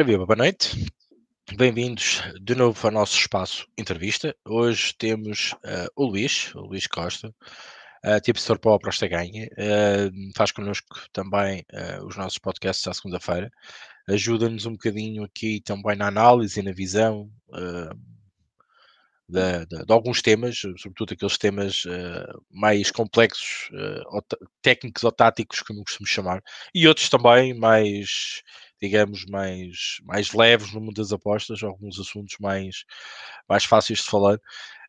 Ora, viva, boa noite. Bem-vindos de novo ao nosso espaço entrevista. Hoje temos uh, o Luís, o Luís Costa, uh, tipo professor para Prosta Ganha. Uh, faz connosco também uh, os nossos podcasts à segunda-feira. Ajuda-nos um bocadinho aqui também na análise e na visão de, de, de, alguns temas, sobretudo aqueles temas uh, mais complexos, uh, ou técnicos ou táticos, como costumo chamar, e outros também mais, digamos, mais, mais leves no mundo das apostas, alguns assuntos mais, mais fáceis de falar.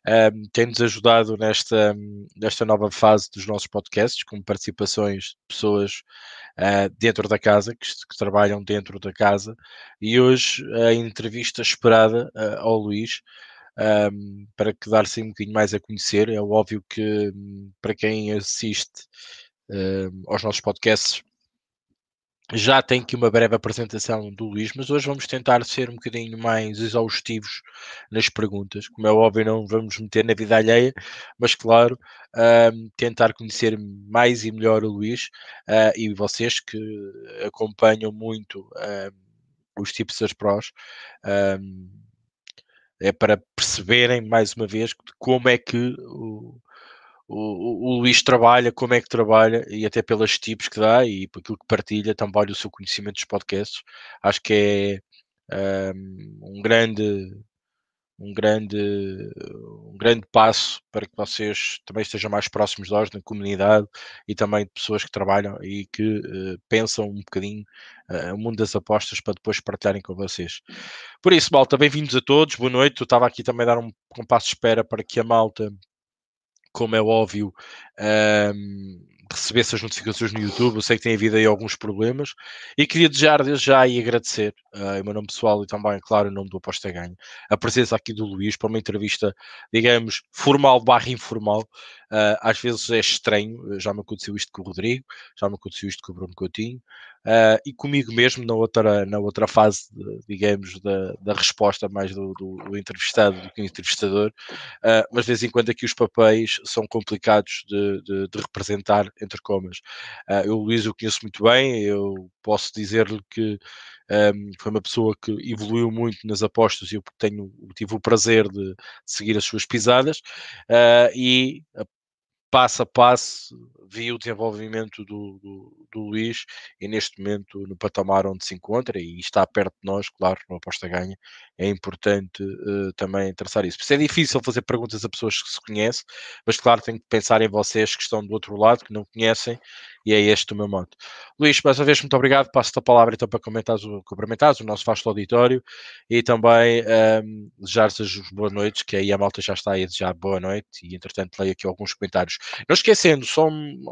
Um, tem-nos ajudado nesta, nesta nova fase dos nossos podcasts, com participações de pessoas uh, dentro da casa, que, que, trabalham dentro da casa, e hoje a entrevista esperada uh, ao Luís um, para que dar-se um bocadinho mais a conhecer. É óbvio que hum, para quem assiste um, aos nossos podcasts já tem aqui uma breve apresentação do Luís, mas hoje vamos tentar ser um bocadinho mais exaustivos nas perguntas. Como é óbvio, não vamos meter na vida alheia, mas claro, um, tentar conhecer mais e melhor o Luís uh, e vocês que acompanham muito os tipos das prós. É para perceberem mais uma vez como é que o, o, Luís trabalha, como é que trabalha e até pelas tipos que dá e por aquilo que partilha também o seu conhecimento dos podcasts. Acho que é um, um grande um grande, um grande passo para que vocês também estejam mais próximos de nós, na comunidade e também de pessoas que trabalham e que uh, pensam um bocadinho uh, o mundo das apostas para depois partilharem com vocês. Por isso, malta, bem-vindos a todos, boa noite. Eu estava aqui também a dar um, um passo de espera para que a malta, como é óbvio, um, receber essas notificações no YouTube. Eu sei que tem havido aí alguns problemas e queria desejar desde já e agradecer uh, em meu nome pessoal e também, claro, em nome do Aposta Ganho, a presença aqui do Luís para uma entrevista, digamos, formal barra informal. Uh, às vezes é estranho, já me aconteceu isto com o Rodrigo, já me aconteceu isto com o Bruno Coutinho, uh, e comigo mesmo na outra, na outra fase, de, digamos, da, da resposta mais do, do, do, entrevistado do que do entrevistador, uh, mas de vez em quando aqui os papéis são complicados de, de, de representar, entre comas. Eu, Luís, o conheço muito bem, eu posso dizer-lhe que um, foi uma pessoa que evoluiu muito nas apostas e eu tenho, tive o prazer de, seguir as suas pisadas e passo a passo vi o desenvolvimento do, do, do, Luís e neste momento no patamar onde se encontra e está perto de nós, claro, no aposta ganha, é importante uh, também traçar isso. Porque é difícil fazer perguntas a pessoas que se conhecem, mas claro, tenho que pensar em vocês que estão do outro lado, que não conhecem, e é este o meu moto. Luís, mais uma vez, muito obrigado, passo-te a palavra então para comentares o, cumprimentares o nosso vasto auditório. E também um, ehm, desejar-vos boas noites, que aí a malta já está aí a desejar boa noite. E entretanto leio aqui alguns comentários. Não esquecendo, só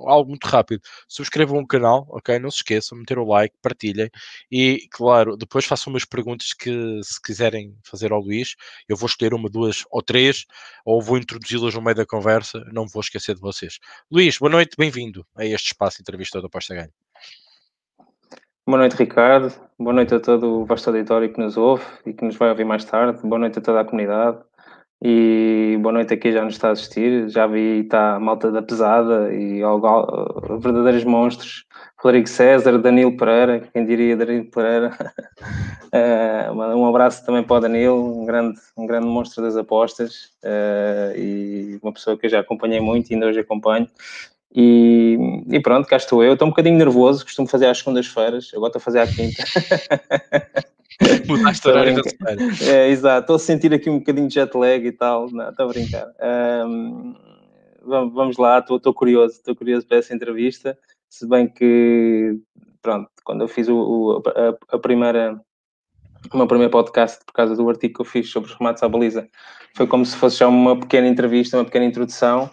algo muito rápido, subscrevam o canal, ok? Não se esqueçam, meter o like, partilhem. E, claro, depois façam umas perguntas que, se quiserem fazer ao Luís, eu vou escolher uma, duas ou três, ou vou introduzi-las no meio da conversa, não vou esquecer de vocês. Luís, boa noite, bem-vindo a este espaço entrevista da Pasta Ganho. Boa noite, Ricardo. Boa noite a todo o vasto auditório que nos ouve e que nos vai ouvir mais tarde. Boa noite a toda a comunidade. E boa noite a quem já nos está a assistir. Já vi está a malta da pesada e verdadeiros monstros. Rodrigo César, Danilo Pereira, quem diria Danilo Pereira. uh, um abraço também para o Danilo, um grande, um grande monstro das apostas uh, e uma pessoa que eu já acompanhei muito e ainda hoje acompanho. E, e, pronto, cá estou eu. Estou um bocadinho nervoso, costumo fazer às segundas-feiras, agora estou a fazer à quinta. Mudaste horário da semana. É, exato, estou a sentir aqui um bocadinho de jet lag e tal, não, estou a brincar. Um, vamos lá, estou, estou curioso, estou curioso para essa entrevista, se bem que, pronto, quando eu fiz o, o a, a, primeira, o meu primeiro podcast, por causa do artigo que eu fiz sobre os remates à baliza, foi como se fosse já uma pequena entrevista, uma pequena introdução,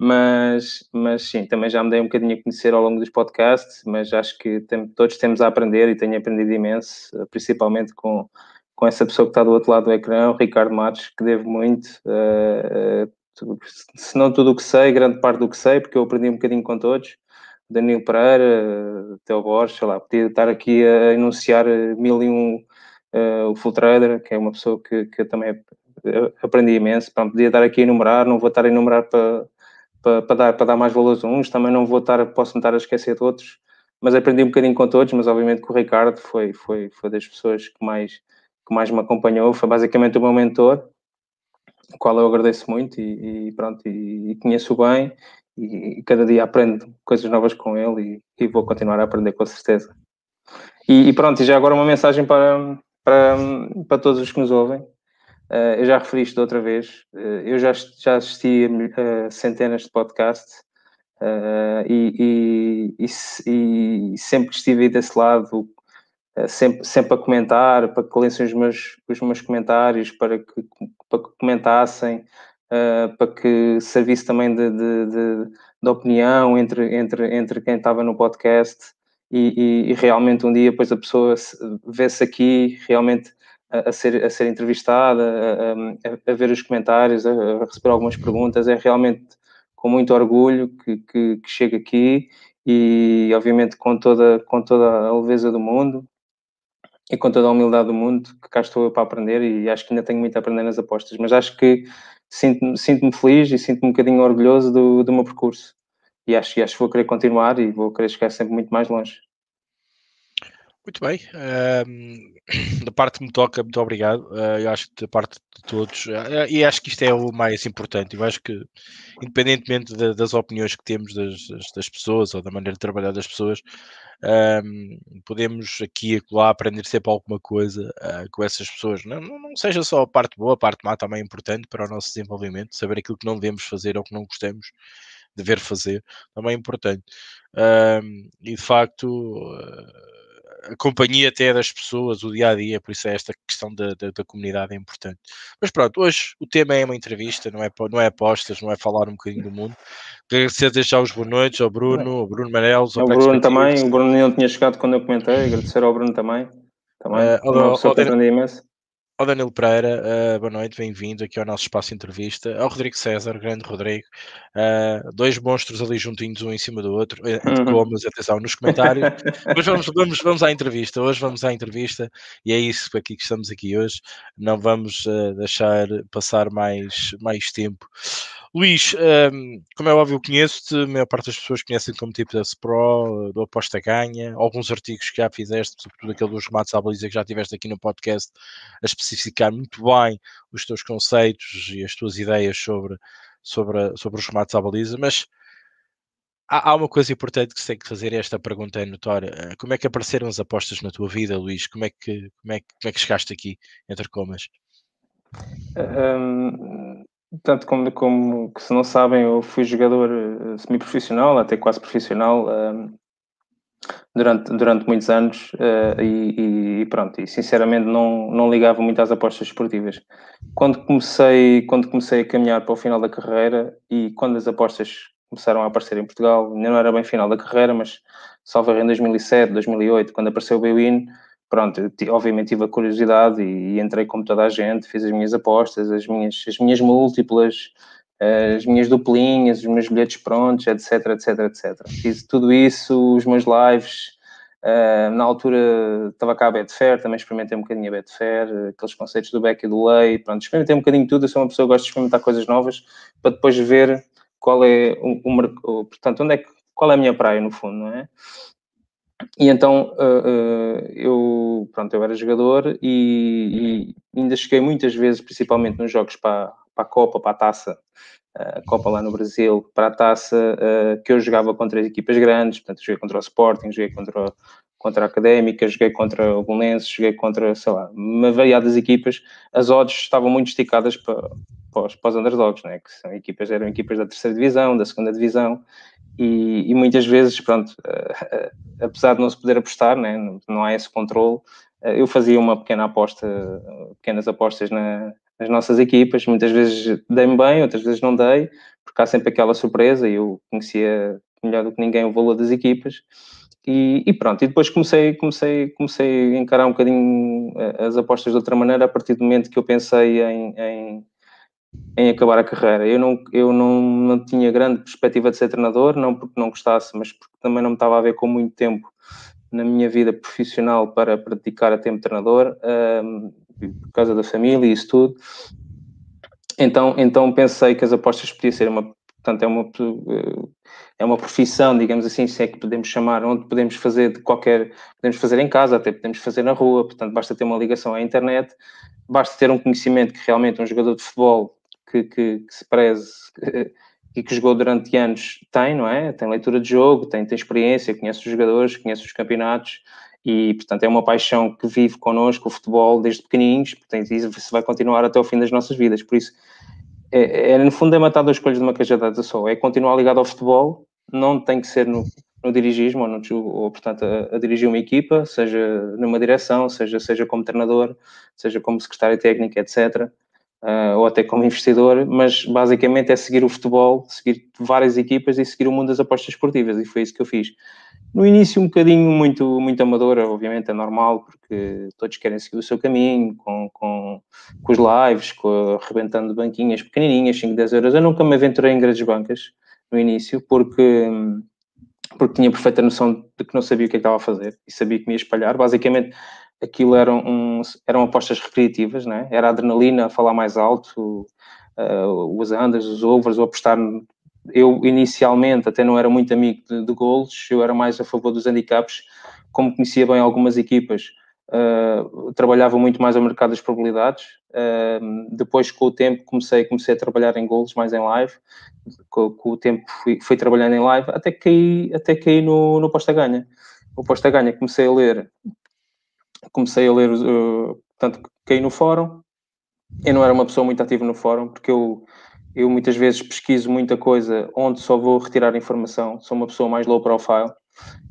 mas, mas sim, também já me dei um bocadinho a conhecer ao longo dos podcasts, mas acho que tem, todos temos a aprender e tenho aprendido imenso, principalmente com, com essa pessoa que está do outro lado do ecrã, o Ricardo Matos, que devo muito, uh, uh, se não tudo o que sei, grande parte do que sei, porque eu aprendi um bocadinho com todos, Danilo Pereira, Teo Borges, sei lá, podia estar aqui a enunciar mil e um uh, o Full Trader, que é uma pessoa que, que eu também aprendi imenso, Pronto, podia estar aqui a enumerar, não vou estar a enumerar para para, para, dar, para dar mais valor a uns, também não vou estar, posso a esquecer de outros, mas aprendi um bocadinho com todos, mas obviamente que o Ricardo foi, foi, foi das pessoas que mais, que mais me acompanhou, foi basicamente o meu mentor, o qual eu agradeço muito e, e pronto, e, e, conheço bem e, e, cada dia aprendo coisas novas com ele e, vou continuar a aprender com certeza. E, pronto, e já agora uma mensagem para, para, para todos os que nos ouvem. Uh, eu já referi isto outra vez, uh, eu já, já assisti a, centenas de podcasts Uh, e, e, e, e, sempre que estive desse lado, sempre, sempre a comentar, para que lessem os meus, os meus comentários, para que, para que comentassem, para que servisse também de, de, de, de, opinião entre, entre, entre quem estava no podcast. E, realmente um dia depois a pessoa vê-se aqui realmente a, ser, a ser entrevistada, a, a, ver os comentários, a, receber algumas perguntas, é realmente com muito orgulho que, que, que chego aqui e, obviamente, com toda, com toda a leveza do mundo e com toda a humildade do mundo, que cá estou eu para aprender e acho que ainda tenho muito a aprender nas apostas, mas acho que sinto-me sinto feliz e sinto-me um bocadinho orgulhoso do, do meu percurso. E acho, acho que vou querer continuar e vou querer chegar sempre muito mais longe. Muito bem. Um, da parte que me toca, muito obrigado. Uh, eu acho que da parte de todos, uh, e acho que isto é o mais importante. Eu acho que, independentemente de, das opiniões que temos das, das, pessoas ou da maneira de trabalhar das pessoas, um, podemos aqui e lá aprender sempre alguma coisa uh, com essas pessoas. Não, não, seja só a parte boa, a parte má também é importante para o nosso desenvolvimento, saber aquilo que não devemos fazer ou que não gostamos de ver fazer, também é importante. Um, e de facto a companhia até das pessoas, o dia a dia, por isso é esta questão da, da, da, comunidade é importante. Mas pronto, hoje o tema é uma entrevista, não é, não é apostas, não é falar um bocadinho do mundo. Agradecer deixar os boas noites ao Bruno, ao Bruno Manelos, ao, ao Bruno também. O Bruno não tinha chegado quando eu comentei, agradecer ao Bruno também. Também, uh, ao, uma pessoa que imenso. Ao Danilo Pereira, uh, boa noite, bem-vindo aqui ao nosso espaço de entrevista. Ao Rodrigo César, grande Rodrigo, uh, dois monstros ali juntinhos, um em cima do outro, uh, uhum. atenção nos comentários. Mas vamos, vamos, vamos à entrevista, hoje vamos à entrevista e é isso aqui que estamos aqui hoje. Não vamos deixar passar mais, mais tempo. Luís, um, como é óbvio, conheço-te, a maior parte das pessoas conhecem como tipo da Pro, do Aposta Ganha, alguns artigos que já fizeste, sobretudo aquele dos remates à baliza que já tiveste aqui no podcast, a especificar muito bem os teus conceitos e as tuas ideias sobre, sobre, sobre os remates à baliza, mas há, há uma coisa importante que se tem que fazer, esta pergunta é notória. Eh, como é que apareceram as apostas na tua vida, Luís? Como é que, como é, como é que chegaste aqui, entre comas? Um, tanto como, como que se não sabem, eu fui jogador uh, semi-profissional, até quase profissional, uh, durante, durante muitos anos uh, e, e, pronto, e sinceramente não, não ligava muito às apostas esportivas. Quando comecei, quando comecei a caminhar para o final da carreira e quando as apostas começaram a aparecer em Portugal, ainda não era bem final da carreira, mas salvo em 2007, 2008, quando apareceu o Bwin, pronto, obviamente tive a curiosidade e, entrei como toda a gente, fiz as minhas apostas, as minhas, as minhas múltiplas, as minhas duplinhas, os meus bilhetes prontos, etc, etc, etc. Fiz tudo isso, os meus lives, uh, na altura estava cá a Betfair, também experimentei um bocadinho a Betfair, aqueles conceitos do back e do lay, pronto, experimentei um bocadinho tudo, eu sou uma pessoa que gosta de experimentar coisas novas, para depois ver qual é o, o, o portanto, onde é que, qual é a minha praia, no fundo, não é? E então uh, uh, eu, pronto, eu era jogador e, e, ainda cheguei muitas vezes, principalmente nos jogos para, para a Copa, para a Taça, a Copa lá no Brasil, para a Taça, que eu jogava contra as equipas grandes, portanto, joguei contra o Sporting, joguei contra, contra a Académica, joguei contra o Belenenses, joguei contra, sei lá, uma variadas equipas. As odds estavam muito esticadas para, para, os, para os underdogs, né? que são equipas, eram equipas da terceira divisão, da segunda divisão, e, e, muitas vezes, pronto, uh, apesar de não se poder apostar, né, não, não há esse controle, uh, eu fazia uma pequena aposta, pequenas apostas na, nas nossas equipas, muitas vezes dei-me bem, outras vezes não dei, porque há sempre aquela surpresa e eu conhecia melhor do que ninguém o valor das equipas, e, e, pronto, e depois comecei, comecei, comecei a encarar um bocadinho as apostas de outra maneira a partir do momento que eu pensei em, em em acabar a carreira. Eu não, eu não, não tinha grande perspectiva de ser treinador, não porque não gostasse, mas porque também não me estava a ver com muito tempo na minha vida profissional para, praticar a tempo de treinador, um, por causa da família e isso tudo. Então, então pensei que as apostas podiam ser uma portanto é uma, é uma profissão, digamos assim, se é que podemos chamar, onde podemos fazer de qualquer, podemos fazer em casa, até podemos fazer na rua, portanto basta ter uma ligação à internet, basta ter um conhecimento que realmente um jogador de futebol que, que, que se preze e que jogou durante anos tem, não é? Tem leitura de jogo, tem, tem experiência, conhece os jogadores, conhece os campeonatos e, portanto, é uma paixão que vive connosco o futebol desde pequenininhos, portanto, isso vai continuar até o fim das nossas vidas. Por isso, é, é no fundo, é matar duas escolhas de uma cajadada só. É continuar ligado ao futebol, não tem que ser no, no dirigismo ou, no, ou portanto, a, a, dirigir uma equipa, seja numa direção, seja, seja como treinador, seja como secretário técnico, etc. Uh, ou até como investidor, mas basicamente é seguir o futebol, seguir várias equipas e seguir o mundo das apostas esportivas, e foi isso que eu fiz. No início um bocadinho muito, muito amadora, obviamente é normal, porque todos querem seguir o seu caminho, com, com, com os lives, com, arrebentando banquinhas pequenininhas, 5, 10 euros. Eu nunca me aventurei em grandes bancas no início, porque, porque tinha perfeita noção de que não sabia o que, é que estava a fazer e sabia que me ia espalhar. Basicamente, aquilo eram, um, eram apostas recreativas, né? era adrenalina a falar mais alto, uh, os unders, os overs, ou apostar eu inicialmente até não era muito amigo de, de golos, eu era mais a favor dos handicaps, como conhecia bem algumas equipas, uh, trabalhava muito mais ao mercado das probabilidades. Uh, depois, com o tempo, comecei, comecei a trabalhar em golos, mais em live. Com, com o tempo, fui, fui, trabalhando em live, até que caí, até caí no, no posta-ganha. O posta-ganha comecei a ler, comecei a ler, uh, portanto, caí no fórum. Eu não era uma pessoa muito ativa no fórum, porque eu eu muitas vezes pesquiso muita coisa onde só vou retirar informação. Sou uma pessoa mais low profile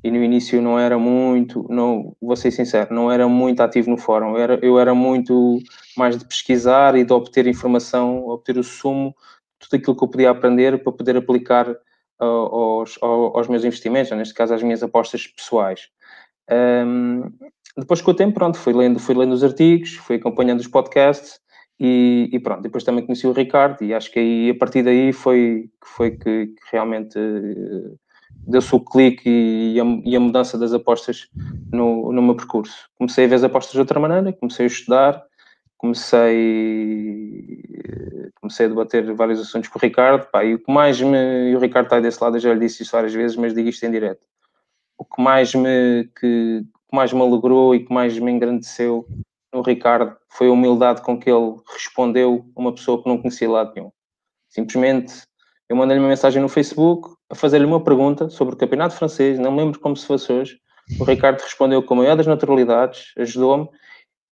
e no início não era muito, não, vou ser sincero, não era muito ativo no fórum. Eu era, eu era muito mais de pesquisar e de obter informação, obter o sumo, tudo aquilo que eu podia aprender para poder aplicar uh, aos, aos, meus investimentos, neste caso às minhas apostas pessoais. Um, depois com o tempo, pronto, fui lendo, fui lendo os artigos, fui acompanhando os podcasts e, e, pronto, depois também conheci o Ricardo e acho que aí, a partir daí foi, foi que, que realmente uh, deu-se o clique e, e, a, mudança das apostas no, no meu percurso. Comecei a ver as apostas de outra maneira, comecei a estudar, comecei, comecei a debater vários assuntos com o Ricardo, pá, e o que mais me, e o Ricardo está desse lado, eu já lhe disse isso várias vezes, mas digo isto em direto, o que mais me, que, que mais me alegrou e que mais me engrandeceu no Ricardo foi a humildade com que ele respondeu a uma pessoa que não conhecia lado nenhum. Simplesmente, eu mandei-lhe uma mensagem no Facebook a fazer-lhe uma pergunta sobre o campeonato francês, não me lembro como se fosse hoje. O Ricardo respondeu com a maior das naturalidades, ajudou-me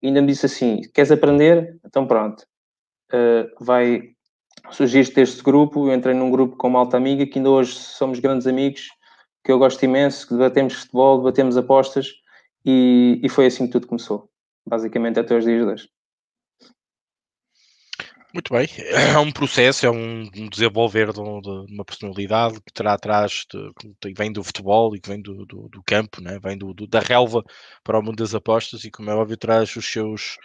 e ainda me disse assim: Queres aprender? Então pronto, uh, vai surgir este grupo. Eu entrei num grupo com uma alta amiga que ainda hoje somos grandes amigos, que eu gosto imenso, que debatemos futebol, debatemos apostas e, e foi assim que tudo começou basicamente até os dias de hoje. Muito bem, é um processo, é um desenvolver de, uma personalidade que terá atrás, de, que vem do futebol e que vem do, do, do campo, né? vem do, da relva para o mundo das apostas e, como é óbvio, traz os seus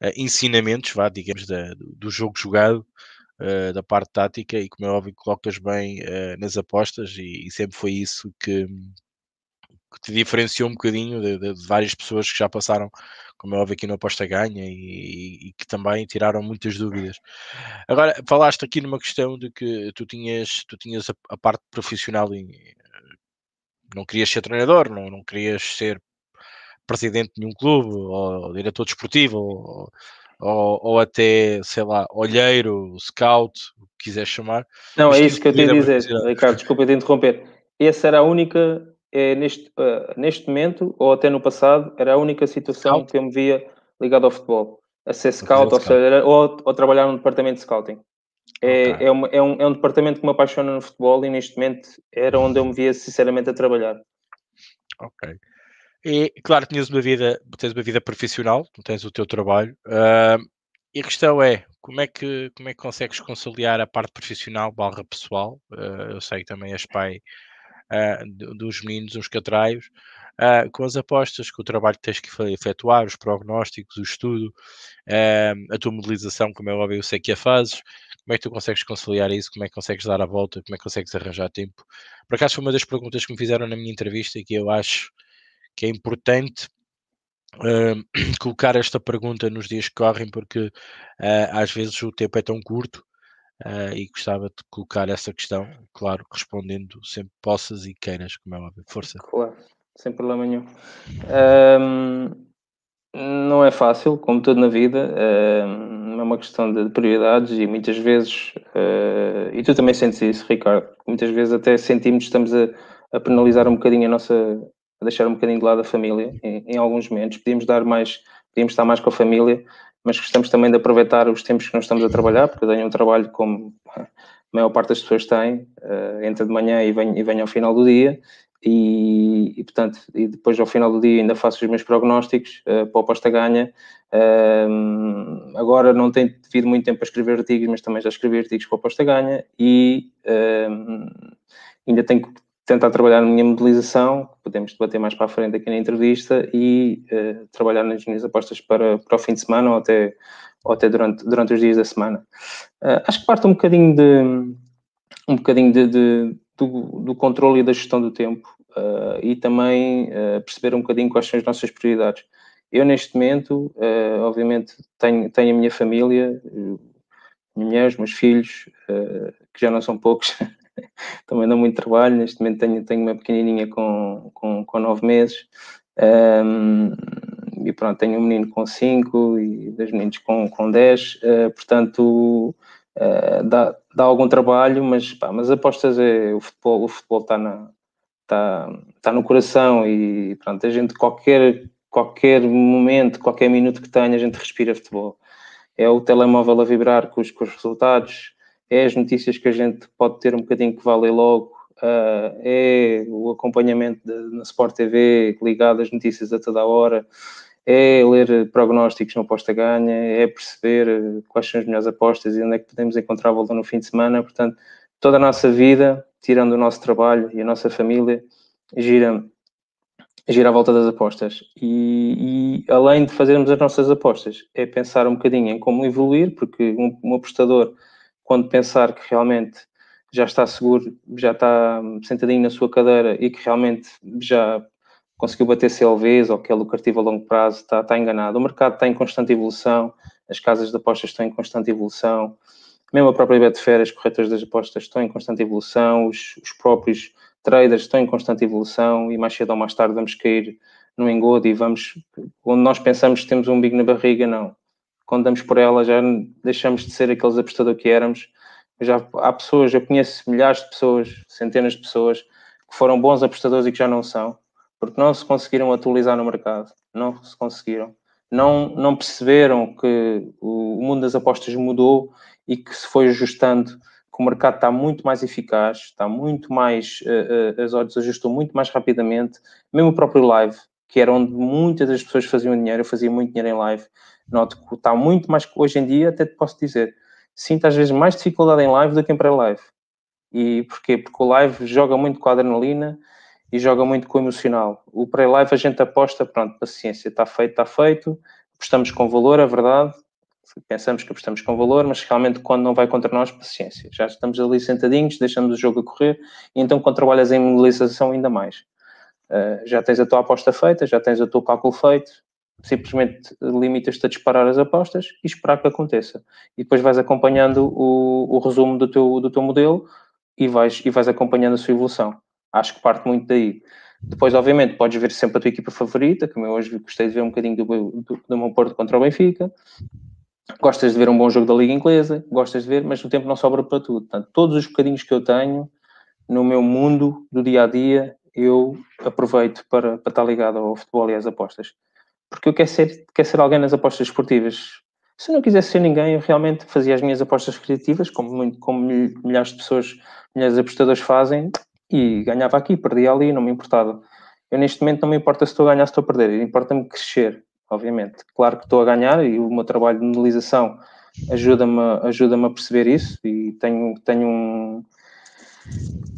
uh, ensinamentos, vá, digamos, da, do jogo jogado, uh, da parte tática e, como é óbvio, colocas bem uh, nas apostas e, e, sempre foi isso que, que te diferenciou um bocadinho de, de, de, várias pessoas que já passaram, como é óbvio aqui no Aposta Ganha, e, e, que também tiraram muitas dúvidas. Agora, falaste aqui numa questão de que tu tinhas, tu tinhas a, a parte profissional e não querias ser treinador, não, não querias ser presidente de nenhum clube, ou diretor desportivo, ou, ou, ou, até, sei lá, olheiro, scout, o que quiseres chamar. Não, é isso que eu tenho a dizer, Ricardo, desculpa te interromper. Essa era a única é neste, uh, neste momento, ou até no passado, era a única situação scout. que eu me via ligado ao futebol. A ser scout, ou, seja, ou, ou, trabalhar num departamento de scouting. É, okay. é, uma, é, um, é um departamento que me apaixona no futebol e neste momento era onde eu me via sinceramente a trabalhar. Ok. E claro, tinhas uma vida, tens uma vida profissional, tens o teu trabalho. Uh, e a questão é, como é que como é que consegues conciliar a parte profissional barra pessoal? Uh, eu sei que também és pai uh, dos meninos, uns catraios, uh, com as apostas, com o trabalho que tens que efetuar, os prognósticos, o estudo, uh, a tua modelização, como é óbvio, eu sei que a fazes, como é que tu consegues conciliar isso, como é que consegues dar a volta, como é que consegues arranjar tempo. Por acaso foi uma das perguntas que me fizeram na minha entrevista e que eu acho que é importante uh, colocar esta pergunta nos dias que correm, porque uh, às vezes o tempo é tão curto uh, e gostava de colocar essa questão, claro, respondendo sempre possas e queiras, como é óbvio. Força. Claro, sem problema nenhum. Um, não é fácil, como tudo na vida, um, é uma questão de prioridades e muitas vezes, uh, e tu também sentes isso, Ricardo, muitas vezes até sentimos que estamos a, a penalizar um bocadinho a nossa, a deixar um bocadinho de lado a família em, em alguns momentos, podíamos dar mais, podíamos estar mais com a família, mas gostamos também de aproveitar os tempos que nós estamos a trabalhar, porque eu tenho um trabalho como a maior parte das pessoas tem, uh, entra de manhã e vem, e vem ao final do dia, e, e, portanto, e depois ao final do dia ainda faço os meus prognósticos uh, para o Aposta Ganha. Uh, agora não tenho tido muito tempo para escrever artigos, mas também já escrevi artigos para o Aposta Ganha e uh, ainda tenho tentar trabalhar na minha modelização, podemos debater mais para a frente aqui na entrevista, e uh, trabalhar nas minhas apostas para, para o fim de semana ou até, ou até durante, durante os dias da semana. Uh, acho que parte um bocadinho de um bocadinho de, de do, do controle e da gestão do tempo uh, e também perceber um bocadinho quais são as nossas prioridades. Eu, neste momento, obviamente, tenho, tenho a minha família, minha mulher, os meus filhos, que já não são poucos, também dá muito trabalho. Neste momento tenho, tenho uma pequenininha com, com, com nove meses. Um, e pronto, tenho um menino com 5 e dois meninos com, com 10, uh, portanto uh, dá, dá algum trabalho, mas, pá, mas apostas é o futebol, o futebol está na, está, está no coração e pronto, a gente qualquer, qualquer momento, qualquer minuto que tenha, a gente respira futebol. É o telemóvel a vibrar com os, com os resultados, é as notícias que a gente pode ter um bocadinho que vale logo, uh, é o acompanhamento de, na Sport TV ligado às notícias a toda a hora, é ler prognósticos no aposta ganha, é perceber quais são as melhores apostas e onde é que podemos encontrar valor no fim de semana. Portanto, toda a nossa vida, tirando o nosso trabalho e a nossa família, gira, gira à volta das apostas. E, e além de fazermos as nossas apostas, é pensar um bocadinho em como evoluir, porque um, um apostador quando pensar que realmente já está seguro, já está sentadinho na sua cadeira e que realmente já conseguiu bater CLVs ou que é lucrativo a longo prazo, está, está enganado. O mercado está em constante evolução, as casas de apostas estão em constante evolução, mesmo a própria Betfair, as corretoras das apostas estão em constante evolução, os, os, próprios traders estão em constante evolução e mais cedo ou mais tarde vamos cair no engodo e vamos, onde nós pensamos que temos um bico na barriga, não quando damos por ela já deixamos de ser aqueles apostadores que éramos. Já há pessoas, eu conheço milhares de pessoas, centenas de pessoas que foram bons apostadores e que já não são, porque não se conseguiram atualizar no mercado, não se conseguiram. Não, não perceberam que o mundo das apostas mudou e que se foi ajustando, que o mercado está muito mais eficaz, está muito mais, uh, uh, as odds ajustam muito mais rapidamente, mesmo o próprio live, que era onde muitas das pessoas faziam dinheiro, eu fazia muito dinheiro em live, noto que está muito mais, hoje em dia, até te posso dizer, sinto às vezes mais dificuldade em live do que em pré-live. E porquê? Porque o live joga muito com a adrenalina e joga muito com o emocional. O pré-live a gente aposta, pronto, paciência, está feito, está feito, apostamos com valor, é verdade, pensamos que apostamos com valor, mas realmente quando não vai contra nós, paciência. Já estamos ali sentadinhos, deixamos o jogo a correr, e então quando trabalhas em mobilização ainda mais. Uh, já tens a tua aposta feita, já tens o teu cálculo feito, simplesmente limitas-te a disparar as apostas e esperar que aconteça. E depois vais acompanhando o, o resumo do teu, do teu modelo e vais, e vais acompanhando a sua evolução. Acho que parte muito daí. Depois, obviamente, podes ver sempre a tua equipa favorita, como eu hoje gostei de ver um bocadinho do, do, do meu Porto contra o Benfica. Gostas de ver um bom jogo da Liga Inglesa, gostas de ver, mas o tempo não sobra para tudo. Portanto, todos os bocadinhos que eu tenho no meu mundo do dia a dia, eu aproveito para, para estar ligado ao futebol e às apostas porque eu quero ser, quero ser alguém nas apostas esportivas. Se eu não quisesse ser ninguém, eu realmente fazia as minhas apostas criativas, como, como milhares de pessoas, milhares de apostadores fazem, e ganhava aqui, perdia ali, não me importava. Eu neste momento não me importa se estou a ganhar, se estou a perder, importa-me crescer, obviamente. Claro que estou a ganhar e o meu trabalho de modelização ajuda-me ajuda a perceber isso e tenho, tenho um,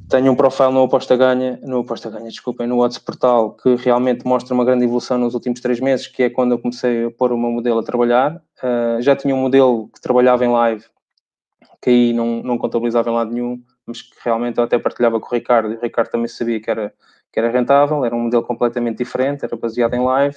tenho um profile no Aposta Ganha, no Aposta Ganha, desculpem, no Odds Portal, que realmente mostra uma grande evolução nos últimos três meses, que é quando eu comecei a pôr o meu modelo a trabalhar. Uh, já tinha um modelo que trabalhava em live, que aí não, não contabilizava em lado nenhum, mas que realmente eu até partilhava com o Ricardo, e o Ricardo também sabia que era, que era rentável, era um modelo completamente diferente, era baseado em live,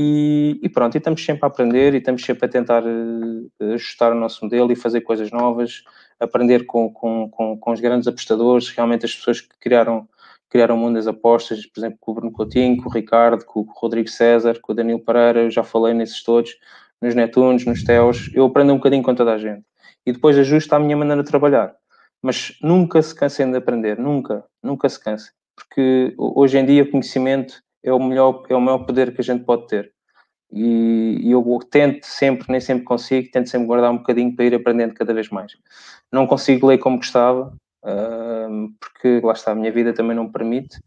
E, e, pronto, e estamos sempre a aprender e estamos sempre a tentar uh, ajustar o nosso modelo e fazer coisas novas, aprender com, com, com, com, os grandes apostadores, realmente as pessoas que criaram, criaram o mundo das apostas, por exemplo, com o Bruno Coutinho, com o Ricardo, com o Rodrigo César, com o Danilo Pereira, eu já falei nesses todos, nos Netunos, nos Teos, eu aprendo um bocadinho com toda a gente. E depois ajusto a minha maneira de trabalhar. Mas nunca se cansem de aprender, nunca, nunca se cansem. Porque hoje em dia o conhecimento é o melhor, é o maior poder que a gente pode ter. E, e, eu tento sempre, nem sempre consigo, tento sempre guardar um bocadinho para ir aprendendo cada vez mais. Não consigo ler como gostava, uh, porque lá está, a minha vida também não me permite,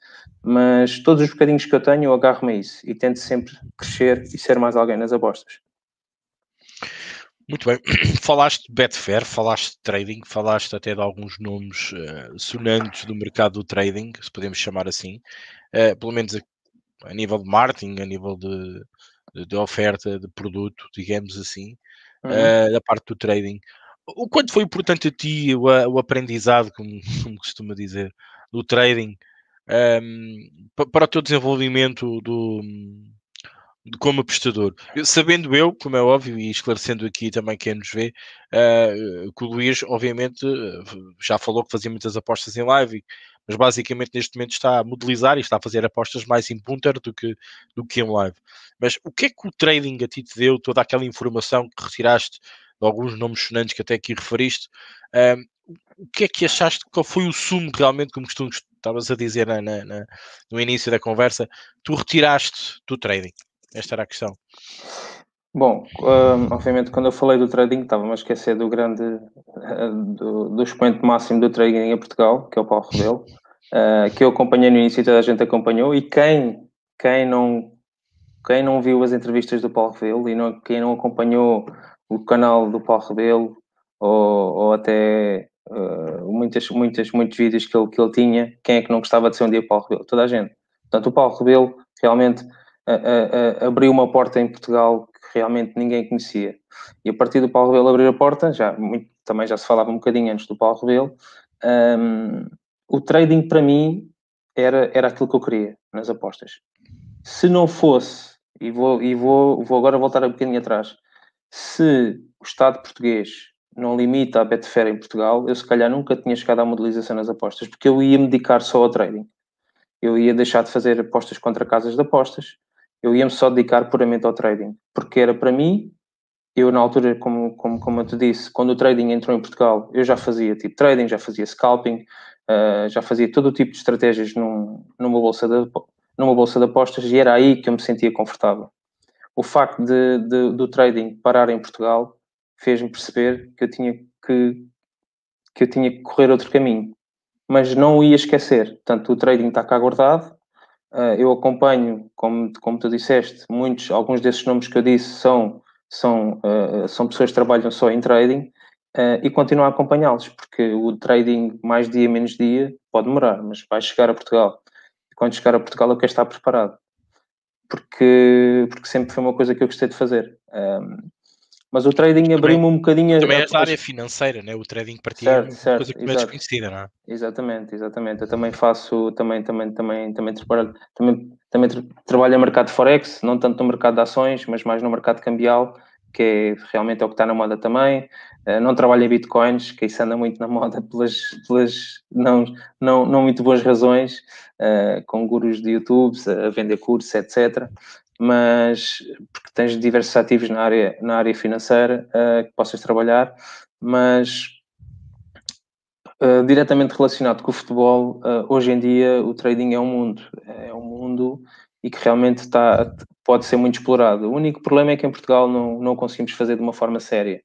mas todos os bocadinhos que eu tenho, eu agarro-me a isso e tento sempre crescer e ser mais alguém nas apostas. Muito bem, falaste de Betfair, falaste de trading, falaste até de alguns nomes uh, sonantes do mercado do trading, se podemos chamar assim, uh, pelo menos a, a, nível de marketing, a nível de, de, de oferta de produto, digamos assim, uhum. uh, da parte do trading. O quanto foi importante a ti o, o aprendizado, como, como costuma dizer, do trading um, ehm, para o teu desenvolvimento do, como apostador. Eu, sabendo eu, como é óbvio, e esclarecendo aqui também quem nos vê, uh, que o Luís, obviamente, já falou que fazia muitas apostas em live, mas basicamente neste momento está a modelizar e está a fazer apostas mais em punter do que, do que em live. Mas o que é que o trading a ti te deu, toda aquela informação que retiraste de alguns nomes sonantes que até aqui referiste? Uh, o que é que achaste? Qual foi o sumo realmente, como estavas a dizer na, na, no início da conversa, tu retiraste do trading? Esta era a questão. Bom, um, obviamente quando eu falei do trading estava-me a esquecer do grande, uh, do, do expoente máximo do trading em Portugal, que é o Paulo Rebelo, uh, que eu acompanhei no início toda a gente acompanhou, e quem, quem, não, quem não viu as entrevistas do Paulo Rebelo e não, quem não acompanhou o canal do Paulo Rebelo ou, ou até uh, muitas, muitas, muitos vídeos que ele, que ele tinha, quem é que não gostava de ser um dia Paulo Rebelo? Toda a gente. Portanto, o Paulo Rebelo realmente abriu uma porta em Portugal realmente ninguém conhecia. E a partir do Paulo Rebelo abrir a porta, já, muito, também já se falava um bocadinho antes do Paulo Rebelo, um, o trading para mim era, era aquilo que eu queria nas apostas. Se não fosse, e vou, e vou, vou agora voltar um bocadinho atrás, se o Estado português não limita a Betfair em Portugal, eu se calhar nunca tinha chegado à modelização nas apostas, porque eu ia me dedicar só ao trading. Eu ia deixar de fazer apostas contra casas de apostas, eu ia-me só dedicar puramente ao trading, porque era para mim, eu na altura, como, como, como eu te disse, quando o trading entrou em Portugal, eu já fazia tipo trading, já fazia scalping, uh, já fazia todo o tipo de estratégias num, numa, bolsa de, numa bolsa de apostas e era aí que eu me sentia confortável. O facto de, de do trading parar em Portugal fez-me perceber que eu tinha que, que eu tinha que correr outro caminho, mas não o ia esquecer. Portanto, o trading está cá guardado, eu acompanho, como, como tu disseste, muitos, alguns desses nomes que eu disse são, são, uh, são pessoas que trabalham só em trading uh, e continuo a acompanhá-los, porque o trading mais dia menos dia pode demorar, mas vai chegar a Portugal. E quando chegar a Portugal eu quero estar preparado, porque, porque sempre foi uma coisa que eu gostei de fazer. Um, mas o trading abriu-me um bocadinho... Também é da área financeira, né? o trading para ti certo, é uma certo, coisa que é desconhecida, não é? Exatamente, exatamente. Eu também faço, também, também, também, também, trabalho, também, também tra trabalho no mercado Forex, não tanto no mercado de ações, mas mais no mercado cambial, que é, realmente é o que está na moda também. Uh, não trabalho em bitcoins, que isso anda muito na moda pelas, pelas não, não, não muito boas razões, uh, com gurus de YouTube, a vender cursos, etc mas porque tens diversos ativos na área, na área financeira uh, que possas trabalhar, mas uh, diretamente relacionado com o futebol, uh, hoje em dia o trading é um mundo, é um mundo e que realmente está, pode ser muito explorado. O único problema é que em Portugal não, não conseguimos fazer de uma forma séria.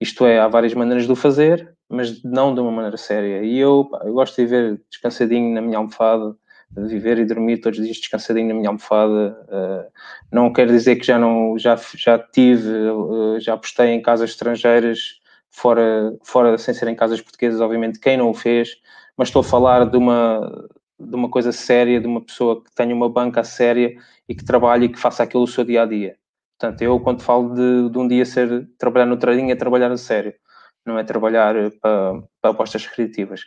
Isto é, há várias maneiras de o fazer, mas não de uma maneira séria. E eu, eu gosto de ver descansadinho na minha almofada, viver e dormir todos os dias descansadinho na minha almofada. Uh, não quer dizer que já não já, já tive, uh, já apostei em casas estrangeiras fora, fora sem ser em casas portuguesas, obviamente quem não o fez, mas estou a falar de uma de uma coisa séria, de uma pessoa que tenha uma banca séria e que trabalhe e que faça aquilo o seu dia a dia. Portanto, eu quando falo de, de um dia ser trabalhar no trading é trabalhar a sério, não é trabalhar para, para apostas recreativas.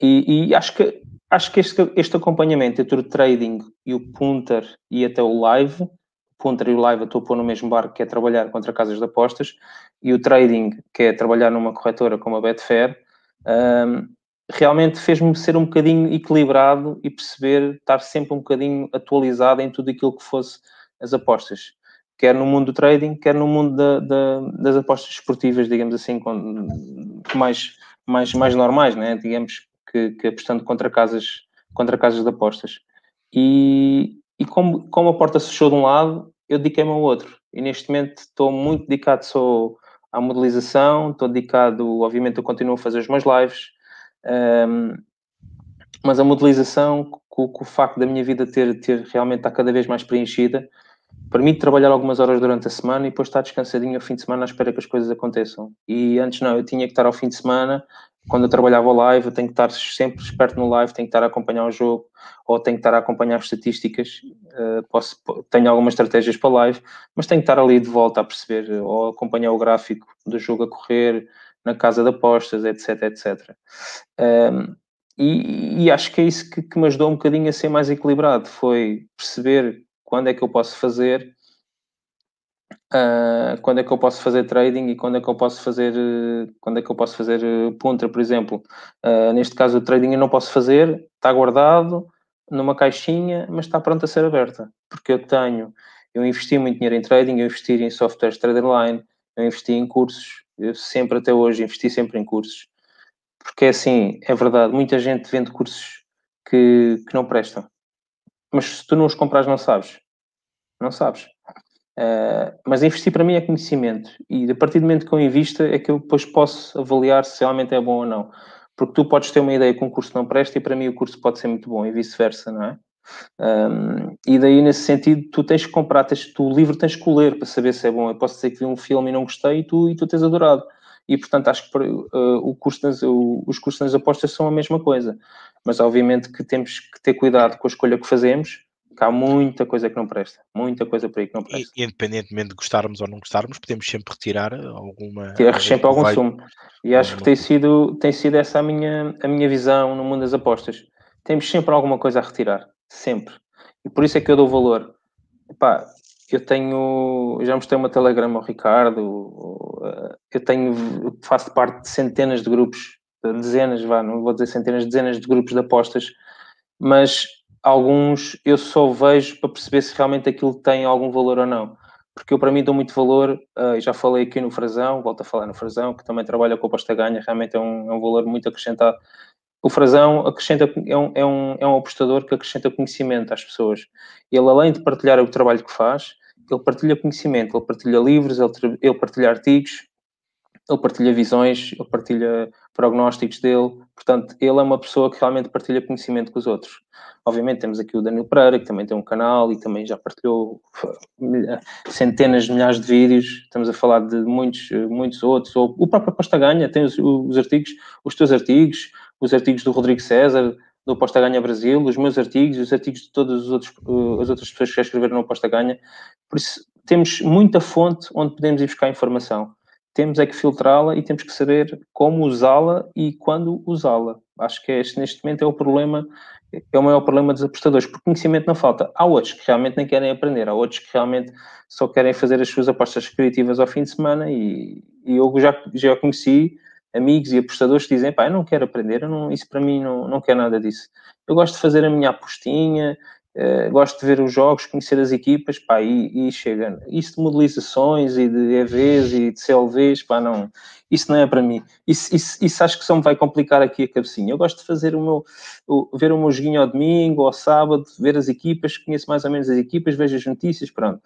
E, e, acho que acho que este, este acompanhamento entre o trading e o punter e até o live, punter e o live eu estou a pôr no mesmo barco, que é trabalhar contra casas de apostas, e o trading, que é trabalhar numa corretora como a Betfair, um, realmente fez-me ser um bocadinho equilibrado e perceber estar sempre um bocadinho atualizado em tudo aquilo que fosse as apostas. Quer no mundo do trading, quer no mundo da, da, das apostas esportivas, digamos assim, mais, mais, mais normais, né? digamos que, que apostando contra casas, contra casas de apostas. E, e como, como a porta se fechou de um lado, eu dediquei-me ao outro. E neste momento estou muito dedicado só à modelização, estou dedicado, obviamente, eu continuo a fazer os meus lives, um, mas a modelização, com, com, o facto da minha vida ter, ter realmente estar cada vez mais preenchida, permite trabalhar algumas horas durante a semana e depois estar descansadinho ao fim de semana à espera que as coisas aconteçam. E antes não, eu tinha que estar ao fim de semana quando eu trabalhava live, eu tenho que estar sempre esperto no live, tenho que estar a acompanhar o jogo, ou tenho que estar a acompanhar as estatísticas. Uh, posso, tenho algumas estratégias para live, mas tenho que estar ali de volta a perceber, ou acompanhar o gráfico do jogo a correr, na casa de apostas, etc, etc. Um, e, e, acho que é isso que, que me ajudou um bocadinho a ser mais equilibrado, foi perceber quando é que eu posso fazer Uh, quando é que eu posso fazer trading e quando é que eu posso fazer quando é que eu posso fazer punta, por exemplo. Uh, neste caso, o trading eu não posso fazer, está guardado numa caixinha, mas está pronto a ser aberta, porque eu tenho, eu investi muito dinheiro em trading, eu investi em softwares Traderline, eu investi em cursos, eu sempre até hoje investi sempre em cursos, porque é assim, é verdade, muita gente vende cursos que, que não prestam, mas se tu não os compras não sabes, não sabes. Uh, mas investir para mim é conhecimento e a partir do momento que eu invisto é que eu depois posso avaliar se realmente é bom ou não. Porque tu podes ter uma ideia que um curso não presta e para mim o curso pode ser muito bom e vice-versa, não é? Um, e daí, nesse sentido, tu tens que comprar, tens, tu, o livro tens que ler para saber se é bom. Eu posso dizer que vi um filme e não gostei e tu, e tu tens adorado. E, portanto, acho que uh, o curso o, os cursos das apostas são a mesma coisa. Mas, obviamente, que temos que ter cuidado com a escolha que fazemos há muita coisa que não presta, muita coisa por aí que não presta. E, independentemente de gostarmos ou não gostarmos, podemos sempre retirar alguma. Tirar sempre algum vai... sumo. E acho que tem sido, tem sido essa a minha, a minha visão no mundo das apostas. Temos sempre alguma coisa a retirar, sempre. E por isso é que eu dou valor. Epá, eu tenho, já mostrei uma telegrama ao Ricardo, eu tenho, faço parte de centenas de grupos, dezenas, vá, não vou dizer centenas, dezenas de grupos de apostas, mas alguns eu só vejo para perceber se realmente aquilo tem algum valor ou não. Porque eu, para mim, dou muito valor, uh, já falei aqui no Frazão, volto a falar no Frazão, que também trabalha com a pasta ganha, realmente é um, é um valor muito acrescentado. O Frazão acrescenta, é, um, é, um, é um apostador que acrescenta conhecimento às pessoas. Ele, além de partilhar o trabalho que faz, ele partilha conhecimento, ele partilha livros, ele, ele partilha artigos, ele partilha visões, ele partilha prognósticos dele, portanto, ele é uma pessoa que realmente partilha conhecimento com os outros. Obviamente temos aqui o Daniel Pereira, que também tem um canal e também já partilhou centenas de milhares de vídeos, estamos a falar de muitos, muitos outros, ou o próprio Posta Ganha tem os, os artigos, os teus artigos, os artigos do Rodrigo César, do Posta Ganha Brasil, os meus artigos, os artigos de todas as outras, as outras pessoas que já escreveram no Posta Ganha, por isso temos muita fonte onde podemos ir buscar informação temos é que filtrá-la e temos que saber como usá-la e quando usá-la. Acho que este, neste momento é o problema, é o maior problema dos apostadores, porque conhecimento não falta. Há outros que realmente nem querem aprender, há outros que realmente só querem fazer as suas apostas criativas ao fim de semana e, e eu já, já conheci amigos e apostadores que dizem, pá, eu não quero aprender, não, isso para mim não, não quer nada disso. Eu gosto de fazer a minha apostinha, Uh, gosto de ver os jogos, conhecer as equipas, pá, e, e, chega. Isso de modelizações e de EVs e de CLVs, pá, não. Isso não é para mim. Isso, isso, isso acho que só me vai complicar aqui a cabecinha. Eu gosto de fazer o meu, o, ver o meu joguinho ao domingo, ao sábado, ver as equipas, conheço mais ou menos as equipas, vejo as notícias, pronto.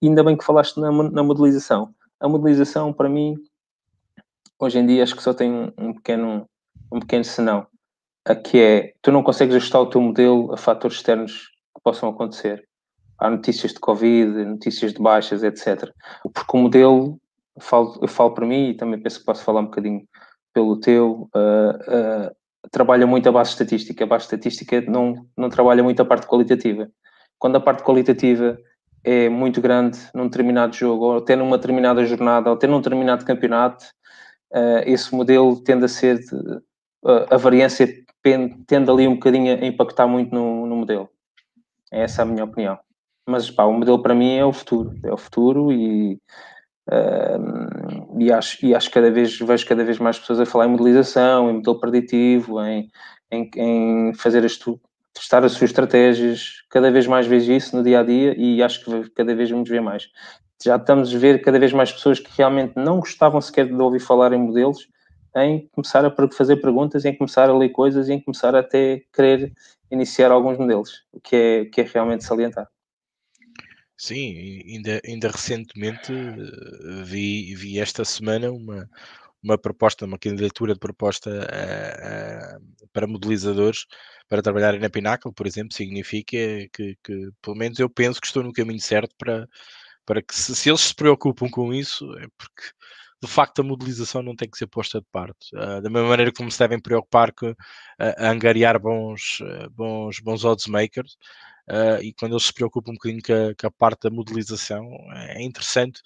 E ainda bem que falaste na, na modelização. A modelização, para mim, hoje em dia, acho que só tem um, um pequeno, um pequeno senão. A que é, tu não consegues ajustar o teu modelo a fatores externos possam acontecer. Há notícias de Covid, notícias de baixas, etc. Porque o modelo, eu falo, eu falo para mim e também penso que posso falar um bocadinho pelo teu, uh, uh, trabalha muito a base estatística. A base estatística não, não trabalha muito a parte qualitativa. Quando a parte qualitativa é muito grande num determinado jogo, ou até numa determinada jornada, ou até num determinado campeonato, uh, esse modelo tende a ser, de, a variância tende ali um bocadinho a impactar muito no, no modelo. É essa a minha opinião. mas pá, o modelo para mim é o futuro, é o futuro e, uh, e, acho, e acho cada vez, vejo cada vez mais pessoas a falar em modelização, em modelo preditivo, em, em, em fazer as testar as suas estratégias, cada vez mais vejo isso no dia a dia e acho que cada vez vamos ver mais. Já estamos a ver cada vez mais pessoas que realmente não gostavam sequer de ouvir falar em modelos, em começar a fazer perguntas, em começar a ler coisas, em começar até querer iniciar alguns modelos, o que é, que é realmente salientar. Sim, ainda, ainda recentemente eh, vi, vi esta semana uma, uma proposta, uma candidatura de proposta uh, uh, para modelizadores para trabalharem na Pinnacle, por exemplo, significa que, que, pelo menos eu penso que estou no caminho certo para, para que se, se eles se preocupam com isso, é porque de facto a modelização não tem que ser posta de parte. Uh, da mesma maneira como se devem preocupar com uh, angariar bons, uh, bons, bons odds makers, e quando eles se preocupam um bocadinho com a, com a, parte da modelização, é interessante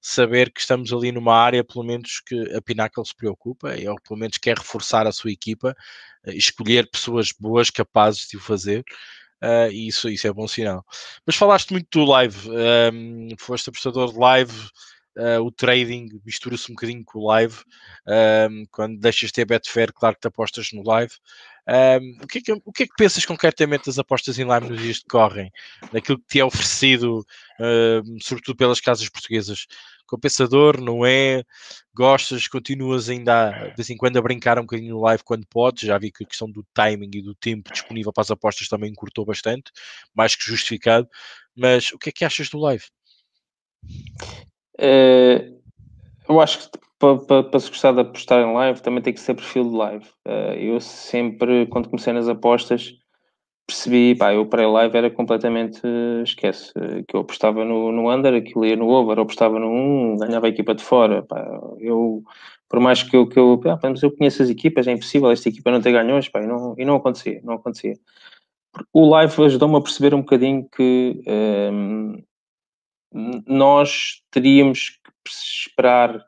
saber que estamos ali numa área, pelo menos, que a Pinnacle se preocupa, ou pelo menos quer reforçar a sua equipa, escolher pessoas boas, capazes de o fazer. Uh, e isso, isso é bom sinal. Mas falaste muito do live, um, foste apostador de live, uh, o trading mistura-se um bocadinho com o live. Um, quando deixas de ter Betfair, claro que te apostas no live. Um, o, que é que, o que é que pensas concretamente das apostas em live nos dias que correm? Daquilo que te é oferecido, uh, sobretudo pelas casas portuguesas? Compensador, não é? Gostas, continuas ainda de vez em quando a brincar um bocadinho no live quando podes? Já vi que a questão do timing e do tempo disponível para as apostas também encurtou bastante, mais que justificado. Mas o que é que achas do live? Uh, eu acho que para, para, para se gostar de apostar em live também tem que ser perfil de live. Uh, eu sempre, quando comecei nas apostas, percebi, pá, eu para live era completamente, esquece, que eu apostava no, no under, aquilo ia no over, eu apostava no 1, ganhava a equipa de fora, pá, eu, por mais que eu, que eu, pá, mas eu conheço as equipas, é impossível esta equipa não ter ganhos, pá, e não, e não acontecia, não acontecia. O live ajudou-me a perceber um bocadinho que um, ehm, nós teríamos que esperar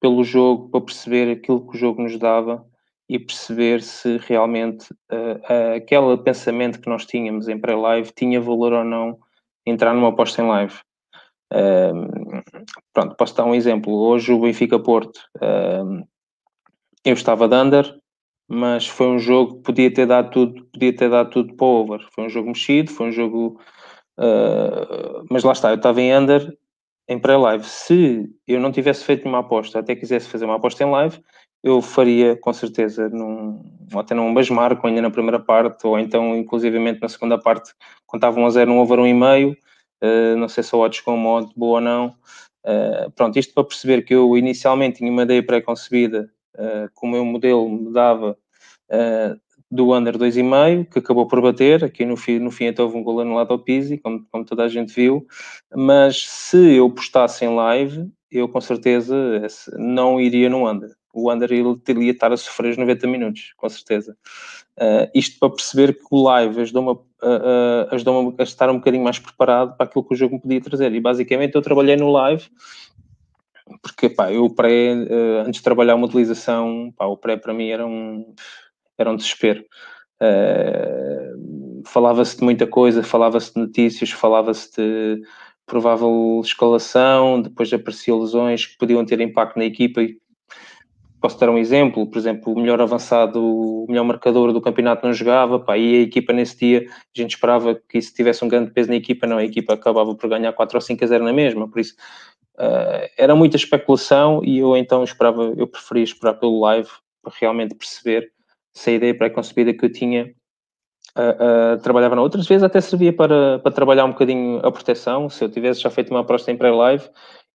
pelo jogo para perceber aquilo que o jogo nos dava e perceber se realmente uh, uh, aquele pensamento que nós tínhamos em pré-live tinha valor ou não entrar numa aposta em live. Uh, pronto, posso dar um exemplo. Hoje o Benfica Porto, eu estava de under, mas foi um jogo que podia ter dado tudo, podia ter dado tudo para over. Foi um jogo mexido, foi um jogo Uh, mas lá está, eu estava em under em pré-live. Se eu não tivesse feito uma aposta, até quisesse fazer uma aposta em live, eu faria com certeza num, até num basmarco ainda na primeira parte, ou então inclusivamente na segunda parte, estava 1 a 0 um over 1,5, uh, não sei se a odds com modo boa ou não. Uh, pronto, isto para perceber que eu inicialmente tinha uma ideia pré-concebida, uh, que o meu modelo me dava uh, do under 2,5, que acabou por bater, aqui no fim, no fim até houve um gol anulado ao Pizzi, como, como toda a gente viu, mas se eu postasse em live, eu com certeza não iria no under. O under ele teria estar a sofrer os 90 minutos, com certeza. Uh, isto para perceber que o live ajudou-me a, uh, ajudou a estar um bocadinho mais preparado para aquilo que o jogo me podia trazer. E basicamente eu trabalhei no live, porque pá, eu pré, uh, antes de trabalhar uma utilização, pá, o pré para mim era um era um desespero. Uh, falava-se de muita coisa, falava-se de notícias, falava-se de provável escalação, depois apareciam lesões que podiam ter impacto na equipa posso dar um exemplo, por exemplo, o melhor avançado, o melhor marcador do campeonato não jogava, pá, e a equipa nesse dia, a gente esperava que se tivesse um grande peso na equipa, não, a equipa acabava por ganhar 4 ou 5 a 0 na mesma, por isso uh, era muita especulação e eu então esperava, eu preferia esperar pelo live para realmente perceber se a ideia pré-concebida que eu tinha uh, uh, trabalhava na outras vezes até servia para, para trabalhar um bocadinho a proteção, se eu tivesse já feito uma aposta em pré-live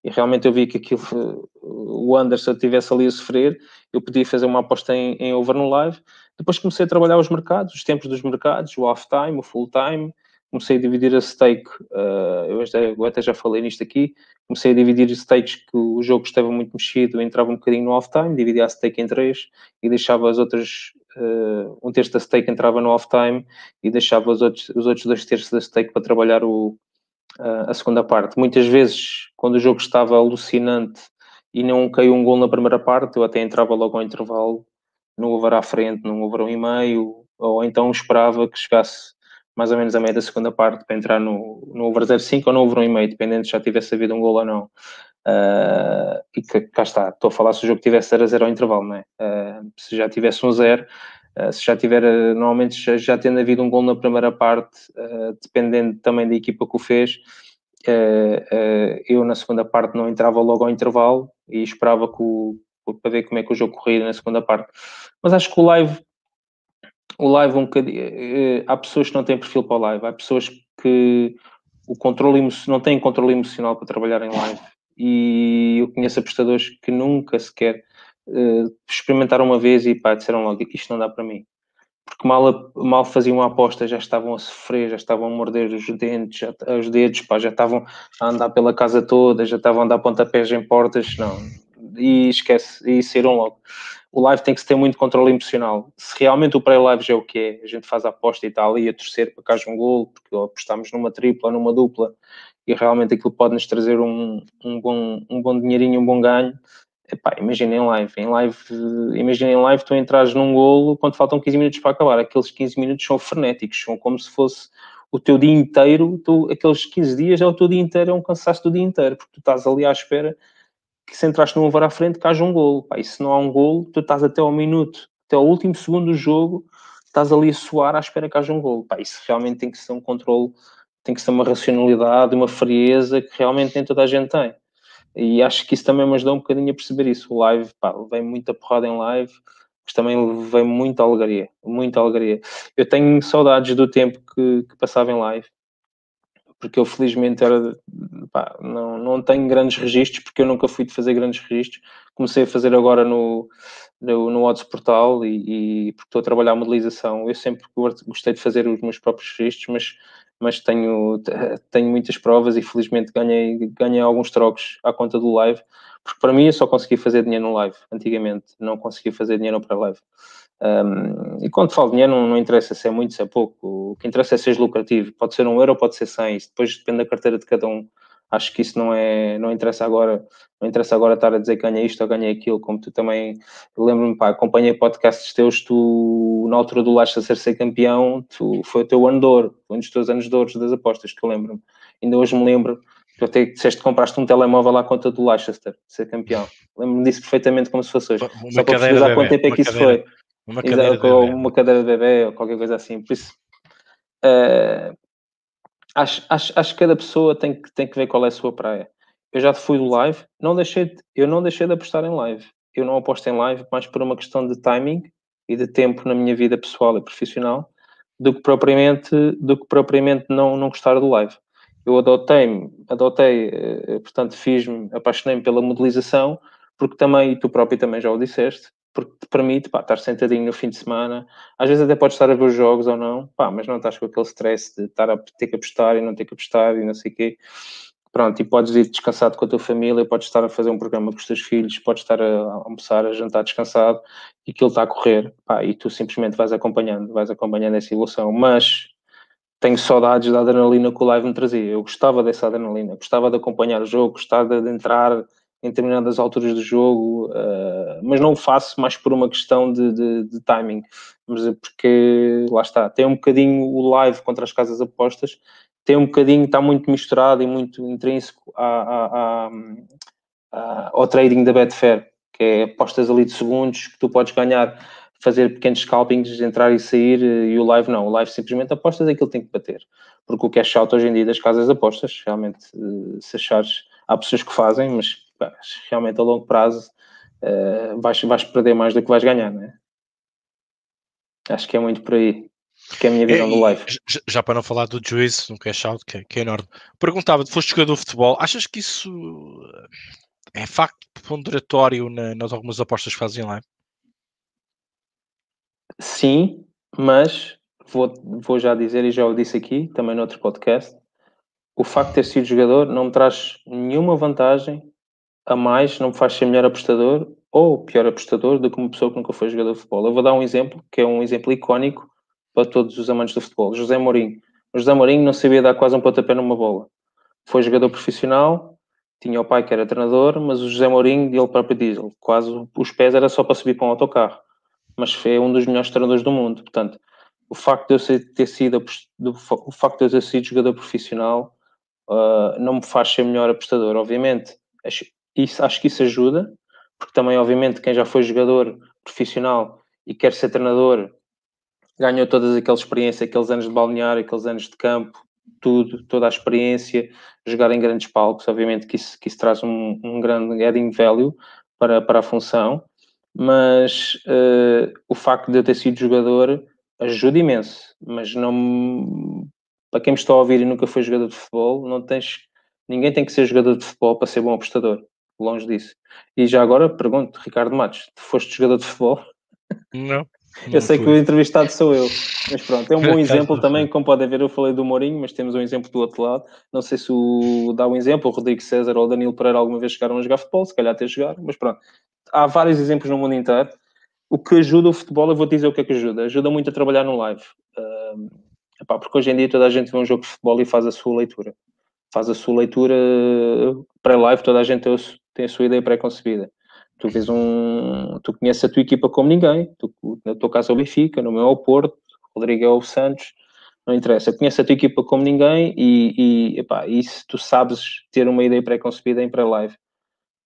e realmente eu vi que aquilo, o Anderson tivesse ali a sofrer, eu podia fazer uma aposta em, em over no live. Depois comecei a trabalhar os mercados, os tempos dos mercados, o off-time, o full-time, comecei a dividir a stake, uh, eu, até, eu, até, já falei nisto aqui, comecei a dividir stakes que o jogo estava muito mexido, entrava um bocadinho no off-time, dividia a stake em três e deixava as outras, uh, um terço da stake entrava no off-time e deixava os outros, os outros dois terços da stake para trabalhar o, uh, a segunda parte. Muitas vezes, quando o jogo estava alucinante e não caiu um gol na primeira parte, eu até entrava logo ao intervalo, no over à frente, num over um e meio, ou então esperava que chegasse mais ou menos a meio da segunda parte para entrar no, no over 0,5 ou no over 1,5, dependendo se já tivesse havido um gol ou não. Uh, e que cá está, estou a falar se o jogo tivesse 0 a 0 ao intervalo, não é? Uh, se já tivesse um 0, uh, se já tiver, normalmente já, já, tendo havido um gol na primeira parte, dependendo também da equipa que o fez, eu na segunda parte não entrava logo ao intervalo e esperava que o, para ver como é que o jogo corria na segunda parte. Mas acho que o live o live um bocadinho. Há pessoas que não têm perfil para o live, há pessoas que o controle não têm controle emocional para trabalhar em live. E eu conheço apostadores que nunca sequer uh, experimentaram uma vez e pá, disseram logo: isto não dá para mim. Porque mal, mal faziam uma aposta, já estavam a sofrer, já estavam a morder os dentes, já, os dedos, pá, já estavam a andar pela casa toda, já estavam a dar pontapés em portas. Não, e esquece, e saíram logo o live tem que ter muito controle emocional. Se realmente o pré-live já é o que é, a gente faz a aposta e está ali a torcer para que haja um gol, porque apostamos numa tripla, numa dupla, e realmente aquilo pode nos trazer um, um, bom, um bom dinheirinho, um bom ganho. Epá, imagina em live, em live, imagina em live tu entras num golo quando faltam 15 minutos para acabar, aqueles 15 minutos são frenéticos, são como se fosse o teu dia inteiro, tu, aqueles 15 dias é o teu dia inteiro, é um cansaço do dia inteiro, porque tu estás ali à espera que se entraste num over à frente, que haja um golo. E se não há um golo, tu estás até ao minuto, até ao último segundo do jogo, estás ali a suar à espera que haja um golo. Pá, isso realmente tem que ser um controle, tem que ser uma racionalidade, uma frieza que realmente nem toda a gente tem. E acho que isso também me ajudou um bocadinho a perceber isso. O live, pá, vem muita porrada em live, mas também vem muita alegria, muita alegria. Eu tenho saudades do tempo que, que passava em live porque eu felizmente era, pá, não, não tenho grandes registros, porque eu nunca fui de fazer grandes registros. Comecei a fazer agora no, no, no Odds Portal e, e, porque estou a trabalhar a modelização. Eu sempre gostei de fazer os meus próprios registros, mas, mas tenho, tenho muitas provas e felizmente ganhei, ganhei alguns trocos à conta do live, porque para mim eu só conseguia fazer dinheiro no live, antigamente, não conseguia fazer dinheiro para live. Um, e quando falo dinheiro, não, não, interessa se é muito, se é pouco. O que interessa é ser lucrativo. Pode ser um euro, pode ser 100. Isso depois depende da carteira de cada um. Acho que isso não é, não interessa agora, não interessa agora estar a dizer que ganhei isto ou ganhei aquilo, como tu também lembro-me, pá, acompanhei podcasts teus, tu na altura do Leicester ser campeão, tu, foi o teu ano de ouro, foi um dos teus anos de ouro das apostas, que eu lembro-me. Ainda hoje me lembro, tu até disseste que compraste um telemóvel à conta do Leicester, ser campeão. Lembro-me disso perfeitamente como se fosse hoje. Uma Só para perceber há quanto tempo é que isso foi. Uma cadeira, Exato, ou uma cadeira de bebê ou qualquer coisa assim. Por isso, uh, acho, acho, acho que cada pessoa tem que, tem que ver qual é a sua praia. Eu já fui do live, não deixei de, eu não deixei de apostar em live. Eu não aposto em live mais por uma questão de timing e de tempo na minha vida pessoal e profissional do que propriamente, do que propriamente não, não gostar do live. Eu adotei, adotei, eh, portanto, fiz-me, apaixonei-me pela modelização, porque também, e tu próprio também já o disseste, porque te permite pá, estar sentadinho no fim de semana. Às vezes até podes estar a ver os jogos ou não, pá, mas não estás com aquele stress de estar a ter que apostar e não ter que apostar e não sei o quê. Pronto, e podes ir descansado com a tua família, podes estar a fazer um programa com os teus filhos, podes estar a almoçar, a jantar descansado e aquilo está a correr, pá, e tu simplesmente vais acompanhando, vais acompanhando essa evolução. Mas tenho saudades da adrenalina que o live me trazia. Eu gostava dessa adrenalina, gostava de acompanhar o jogo, gostava de entrar em determinadas alturas do jogo, uh, mas não o faço mais por uma questão de, de, de, timing, mas é porque lá está, tem um bocadinho o live contra as casas apostas, tem um bocadinho, está muito misturado e muito intrínseco à, à, à, ao trading da Betfair, que é apostas ali de segundos que tu podes ganhar, fazer pequenos scalpings, entrar e sair, e o live não, o live simplesmente apostas é que ele tem que bater, porque o cash out hoje em dia das casas apostas, realmente, eh, se achares, há pessoas que fazem, mas realmente a longo prazo uh, vais, vais perder mais do que vais ganhar, não é? Acho que é muito por aí. Que é a minha visão do live. Já, já, para não falar do juízo, no cash out, que, é, que é enorme. Perguntava-te, foste jogador de futebol, achas que isso é facto ponderatório na, nas algumas apostas que fazem lá? Sim, mas vou, vou já dizer, e já o disse aqui, também no outro podcast, o facto de ter sido jogador não me traz nenhuma vantagem a mais não me faz ser melhor apostador ou pior apostador do que uma pessoa que nunca foi jogador de futebol. Eu vou dar um exemplo, que é um exemplo icónico para todos os amantes do futebol. José Mourinho. O José Mourinho não sabia dar quase um pontapé numa bola. Foi jogador profissional, tinha o pai que era treinador, mas o José Mourinho, ele próprio diz, quase os pés era só para subir para um autocarro. Mas foi um dos melhores treinadores do mundo. Portanto, o facto de eu ter sido, o facto de eu ter sido jogador profissional uh, não me faz ser melhor apostador. Obviamente, isso, acho que isso ajuda, porque também, obviamente, quem já foi jogador profissional e quer ser treinador ganhou todas aquelas experiências, aqueles anos de balneário, aqueles anos de campo, tudo, toda a experiência, jogar em grandes palcos, obviamente que isso, que isso traz um, um grande adding value para, para a função, mas uh, o facto de eu ter sido jogador ajuda imenso, mas não para quem me está a ouvir e nunca foi jogador de futebol, não tens ninguém tem que ser jogador de futebol para ser bom apostador, longe disso. E já agora pergunto, Ricardo Matos, tu foste jogador de futebol? Não. Eu sei que o entrevistado sou eu, mas pronto, é um bom exemplo também, como podem ver, eu falei do Mourinho, mas temos um exemplo do outro lado. Não sei se o dá um exemplo, o Rodrigo César ou o Danilo Pereira alguma vez chegaram a jogar futebol, se calhar até jogaram, mas pronto. Há vários exemplos no mundo inteiro. O que ajuda o futebol, eu vou dizer o que é que ajuda. Ajuda muito a trabalhar no live. Epá, porque hoje em dia toda a gente vê um jogo de futebol e faz a sua leitura. Faz a sua leitura pré-live, toda a gente tem a sua ideia pré-concebida tu vês um. Tu conheces a tua equipa como ninguém. Tu, na tua casa é o Benfica, no meu é o Porto, o Rodrigo é o Santos, não interessa. Conheces a tua equipa como ninguém e, e, epá, e se tu sabes ter uma ideia pré-concebida em pré-live.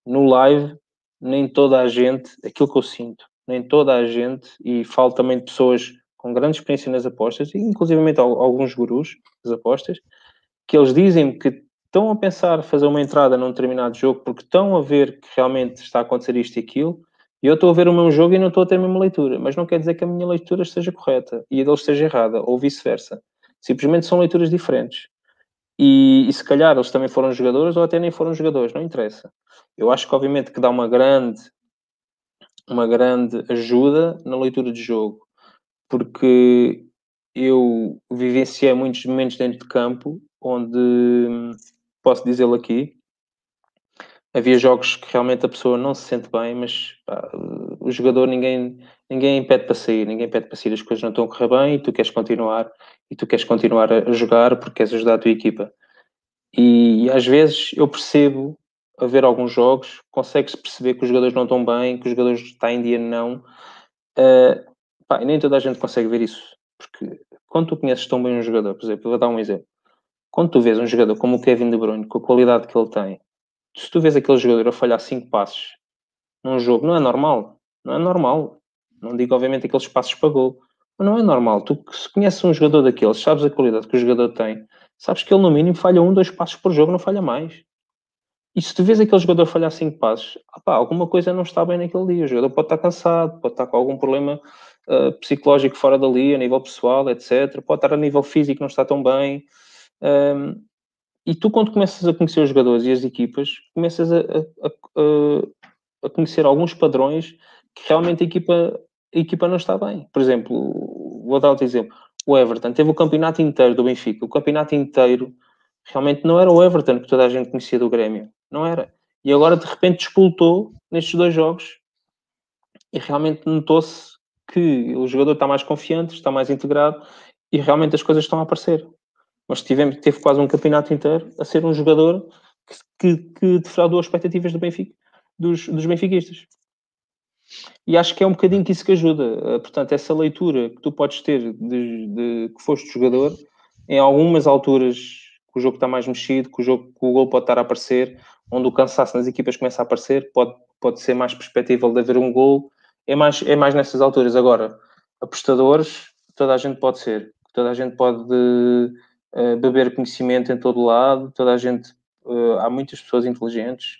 No live, nem toda a gente, aquilo que eu sinto, nem toda a gente, e falo também de pessoas com grande experiência nas apostas, e inclusivamente alguns gurus das apostas, que eles dizem que estão a pensar fazer uma entrada num determinado jogo porque estão a ver que realmente está a acontecer isto e aquilo, e eu estou a ver o mesmo jogo e não estou a ter a mesma leitura. Mas não quer dizer que a minha leitura esteja correta e a deles esteja errada, ou vice-versa. Simplesmente são leituras diferentes. E, e, se calhar eles também foram jogadores ou até nem foram jogadores, não interessa. Eu acho que obviamente que dá uma grande uma grande ajuda na leitura de jogo, porque eu vivenciei muitos momentos dentro de campo onde posso dizê-lo aqui. Havia jogos que realmente a pessoa não se sente bem, mas pá, o jogador ninguém, ninguém pede para sair, ninguém pede para sair, as coisas não estão a correr bem e tu queres continuar e tu queres continuar a jogar porque queres ajudar a tua equipa. E, e às vezes eu percebo a ver alguns jogos, consegue-se perceber que os jogadores não estão bem, que os jogadores estão em dia não. Uh, pá, nem toda a gente consegue ver isso, porque quando tu conheces tão bem um jogador, por exemplo, vou dar um exemplo quando tu vês um jogador como o Kevin De Bruyne, com a qualidade que ele tem, se tu vês aquele jogador a falhar 5 passos num jogo, não é normal. Não é normal. Não digo, obviamente, aqueles passos para gol. Mas não é normal. Tu, se conheces um jogador daqueles, sabes a qualidade que o jogador tem, sabes que ele, no mínimo, falha um, dois passos por jogo, não falha mais. E se tu vês aquele jogador falhar 5 passos, opá, alguma coisa não está bem naquele dia. O jogador pode estar cansado, pode estar com algum problema uh, psicológico fora dali, a nível pessoal, etc. Pode estar a nível físico, não está tão bem. Um, e tu, quando começas a conhecer os jogadores e as equipas, começas a, a, a, a conhecer alguns padrões que realmente a equipa, a equipa não está bem. Por exemplo, vou dar outro exemplo. O Everton teve o campeonato inteiro do Benfica. O campeonato inteiro realmente não era o Everton que toda a gente conhecia do Grêmio. Não era. E agora, de repente, despoltou nestes dois jogos e realmente notou-se que o jogador está mais confiante, está mais integrado e realmente as coisas estão a aparecer mas tivemos, teve quase um campeonato inteiro a ser um jogador que, que, que defraudou as expectativas do Benfica, dos, dos benfiquistas. E acho que é um bocadinho que isso que ajuda. Eh, portanto, essa leitura que tu podes ter de, de que foste jogador, em algumas alturas que o jogo está mais mexido, que o, jogo, que o gol pode estar a aparecer, onde o cansaço nas equipas começa a aparecer, pode, pode ser mais perspectível de haver um gol. É mais, é mais nessas alturas. Agora, apostadores, toda a gente pode ser. Toda a gente pode uh, beber conhecimento em todo lado, toda a gente, uh, há muitas pessoas inteligentes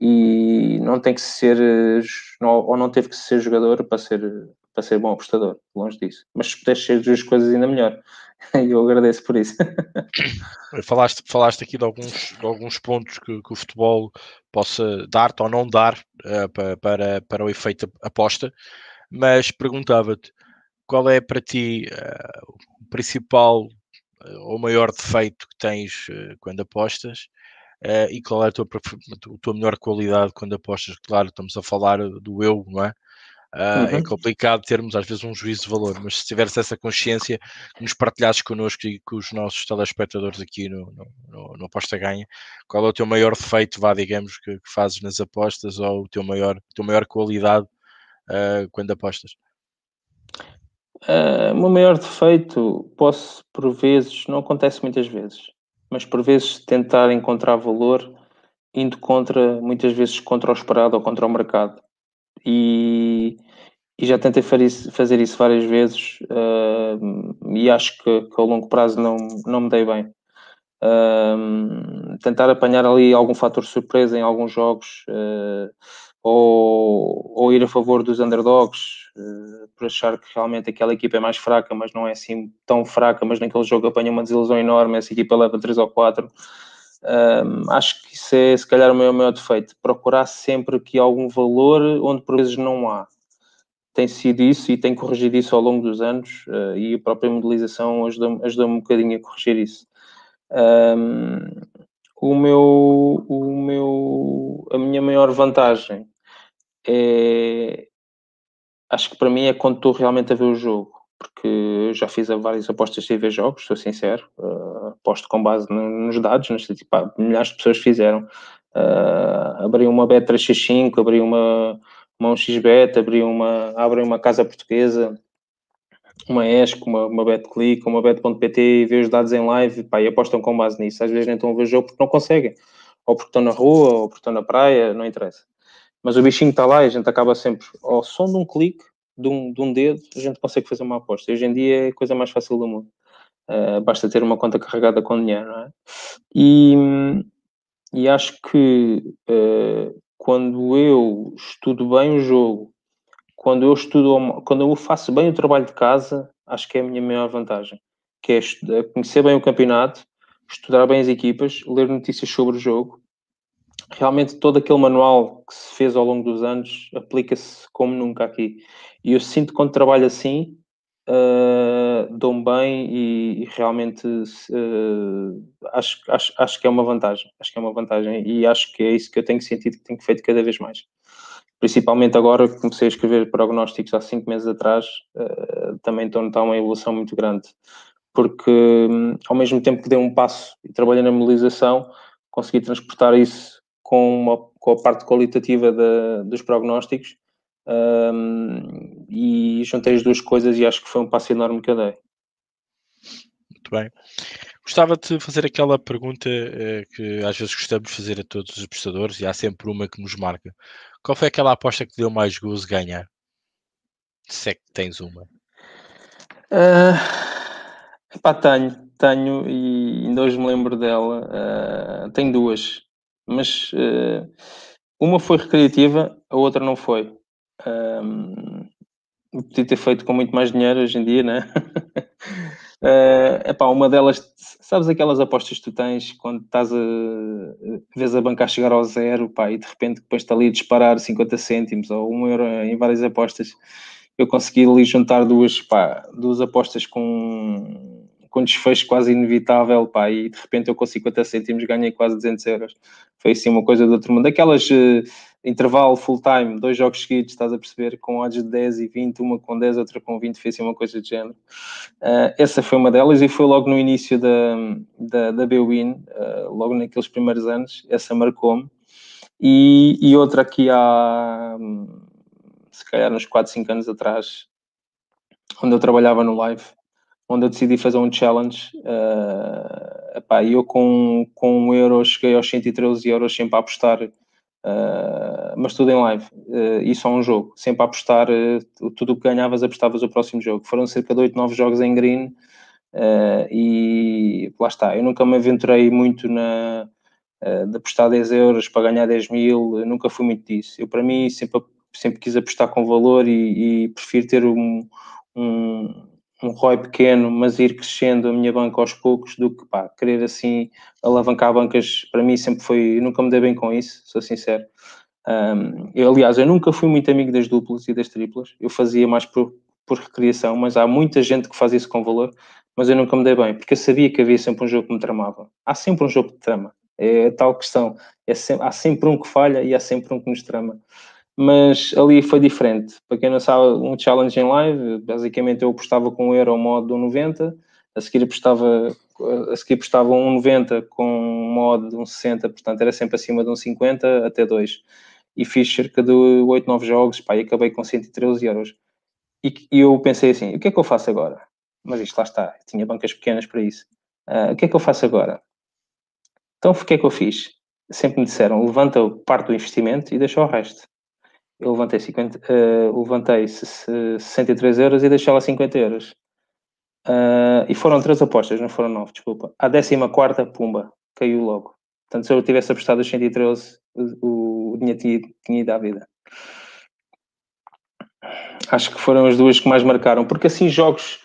e não tem que ser, uh, ou não teve que ser jogador para ser, para ser bom apostador, longe disso. Mas se puderes ser duas coisas ainda melhor. eu agradeço por isso. falaste, falaste aqui de alguns, de alguns pontos que, que o futebol possa dar-te ou não dar uh, para, para, para o efeito aposta, mas perguntava-te qual é para ti uh, o principal o maior defeito que tens uh, quando apostas uh, e qual é a tua, a tua melhor qualidade quando apostas. Claro, estamos a falar do eu, não é? Uh, uhum. É complicado termos às vezes um juízo de valor, mas se tiveres essa consciência, nos partilhasses connosco e com os nossos telespectadores aqui no, no, no, no Aposta Ganha, qual é o teu maior defeito, vá, digamos, que, que fazes nas apostas ou o teu maior, tua maior qualidade uh, quando apostas? Uh, o meu maior defeito, posso, por vezes, não acontece muitas vezes, mas por vezes tentar encontrar valor indo contra, muitas vezes contra o esperado ou contra o mercado. E, e já tentei fazer isso várias vezes uh, e acho que, que, ao longo prazo não, não me dei bem. Uh, tentar apanhar ali algum fator surpresa em alguns jogos uh, ou, ou, ir a favor dos underdogs por achar que realmente aquela equipa é mais fraca, mas não é assim tão fraca, mas naquele jogo apanha uma desilusão enorme, essa equipa leva 3 ou 4. acho que isso é se calhar o meu maior defeito, procurar sempre que algum valor onde por vezes não há tem sido isso e tem corrigido isso ao longo dos anos uh, e a própria modelização ajudou um bocadinho a corrigir isso. Um, o meu, o meu, a minha maior vantagem é, acho que para mim é quando estou realmente a ver o jogo, porque já fiz várias apostas sem ver jogos, sou sincero, uh, aposto com base nos dados, nos, tipo, milhares de pessoas fizeram. Uh, abri uma Bet365, abri uma, uma 1xBet, abri uma, abrem uma casa portuguesa, uma ESC, uma, uma BetClick, uma Bet.pt e vê os dados em live pá, e apostam com base nisso. Às vezes nem estão a ver o jogo porque não conseguem, ou porque estão na rua, ou porque estão na praia, não interessa. Mas o bichinho está lá e a gente acaba sempre ao som de um clique, de um, de um dedo, a gente consegue fazer uma aposta. E hoje em dia é a coisa mais fácil do mundo. Uh, basta ter uma conta carregada com dinheiro, não é? E, e acho que uh, quando eu estudo bem o jogo, quando eu estudo, quando eu faço bem o trabalho de casa, acho que é a minha maior vantagem, que é estudar, conhecer bem o campeonato, estudar bem as equipas, ler notícias sobre o jogo. Realmente todo aquele manual que se fez ao longo dos anos aplica-se como nunca aqui. E eu sinto quando trabalho assim, uh, dou-me bem e, e realmente uh, acho, acho, acho que é uma vantagem. Acho que é uma vantagem e acho que é isso que eu tenho sentido que tenho feito cada vez mais. Principalmente agora que comecei a escrever prognósticos há cinco meses atrás, uh, também estou a notar uma evolução muito grande. Porque um, ao mesmo tempo que dei um passo e trabalhei na mobilização, consegui transportar isso com, uma, com a parte qualitativa dos prognósticos um, e juntei as duas coisas e acho que foi um passo enorme que eu dei. Muito bem. Gostava de fazer aquela pergunta eh, que às vezes gostamos de fazer a todos os apostadores e há sempre uma que nos marca. Qual foi aquela aposta que deu mais gozo ganhar? Se é que tens uma. Uh, epá, tenho, tenho e ainda hoje me lembro dela. Uh, tenho duas, mas uh, uma foi recreativa, a outra não foi. Um, podia ter feito com muito mais dinheiro hoje em dia, né? uh, epá, uma delas, sabes aquelas apostas que tu tens quando estás a, vês a banca a chegar ao zero, pá, e de repente depois está ali a disparar 50 cêntimos ou um euro em várias apostas. Eu consegui ali juntar duas, pá, duas apostas com, com desfecho quase inevitável, pá, e de repente eu com 50 cêntimos ganhei quase 200 euros. Foi assim uma coisa do outro mundo. Aquelas... Uh, intervalo full time, dois jogos seguidos, estás a perceber, com odds de 10 e 20, uma com 10, outra com 20, fez assim uma coisa de género. Uh, essa foi uma delas e foi logo no início da, da, da BWIN, uh, logo naqueles primeiros anos, essa marcou-me. E, e outra aqui há, se calhar, uns 4, 5 anos atrás, onde eu trabalhava no live, onde eu decidi fazer um challenge. Uh, epá, eu com, com um euro cheguei aos 113 euros sempre a apostar Uh, mas tudo em live uh, e só um jogo, sempre a apostar uh, tudo o que ganhavas, apostavas o próximo jogo. Foram cerca de 8, 9 jogos em green e lá está. Eu nunca me aventurei muito na de apostar 10 euros para ganhar 10 mil, nunca fui muito disso. Eu, para mim, sempre, sempre quis apostar com valor e, e prefiro ter um, um um ROI pequeno, mas ir crescendo a minha banca aos poucos, do que pá, querer assim alavancar bancas, para mim sempre foi, nunca me dei bem com isso, sou sincero. Um, eu, aliás, eu nunca fui muito amigo das duplas e das triplas, eu fazia mais por, por recriação, mas há muita gente que faz isso com valor, mas eu nunca me dei bem, porque eu sabia que havia sempre um jogo que me tramava. Há sempre um jogo que trama, é tal questão. É sempre, há sempre um que falha e há sempre um que nos trama mas ali foi diferente. Para quem não sabe, um challenge em live, basicamente eu apostava com um euro modo de 1,90, a seguir apostava, a seguir apostava um 1,90 com um modo de 1,60, portanto era sempre acima de 1,50 até 2. E fiz cerca de 8, 9 jogos, pá, e acabei com 113 euros. e, e, eu pensei assim: o que é que eu faço agora? Mas isto lá está, tinha bancas pequenas para isso. Uh, o que é que eu faço agora? Então, o que é que eu fiz? Sempre me disseram: levanta parte do investimento e deixa o resto. Eu levantei, 50, uh, levantei 63 euros e deixei lá 50 euros. Uh, e foram três apostas, não foram nove, desculpa. A décima quarta, pumba, caiu logo. Portanto, se eu tivesse apostado os 113, o, o dinheiro tinha, tinha ido à vida. Acho que foram as duas que mais marcaram, porque assim jogos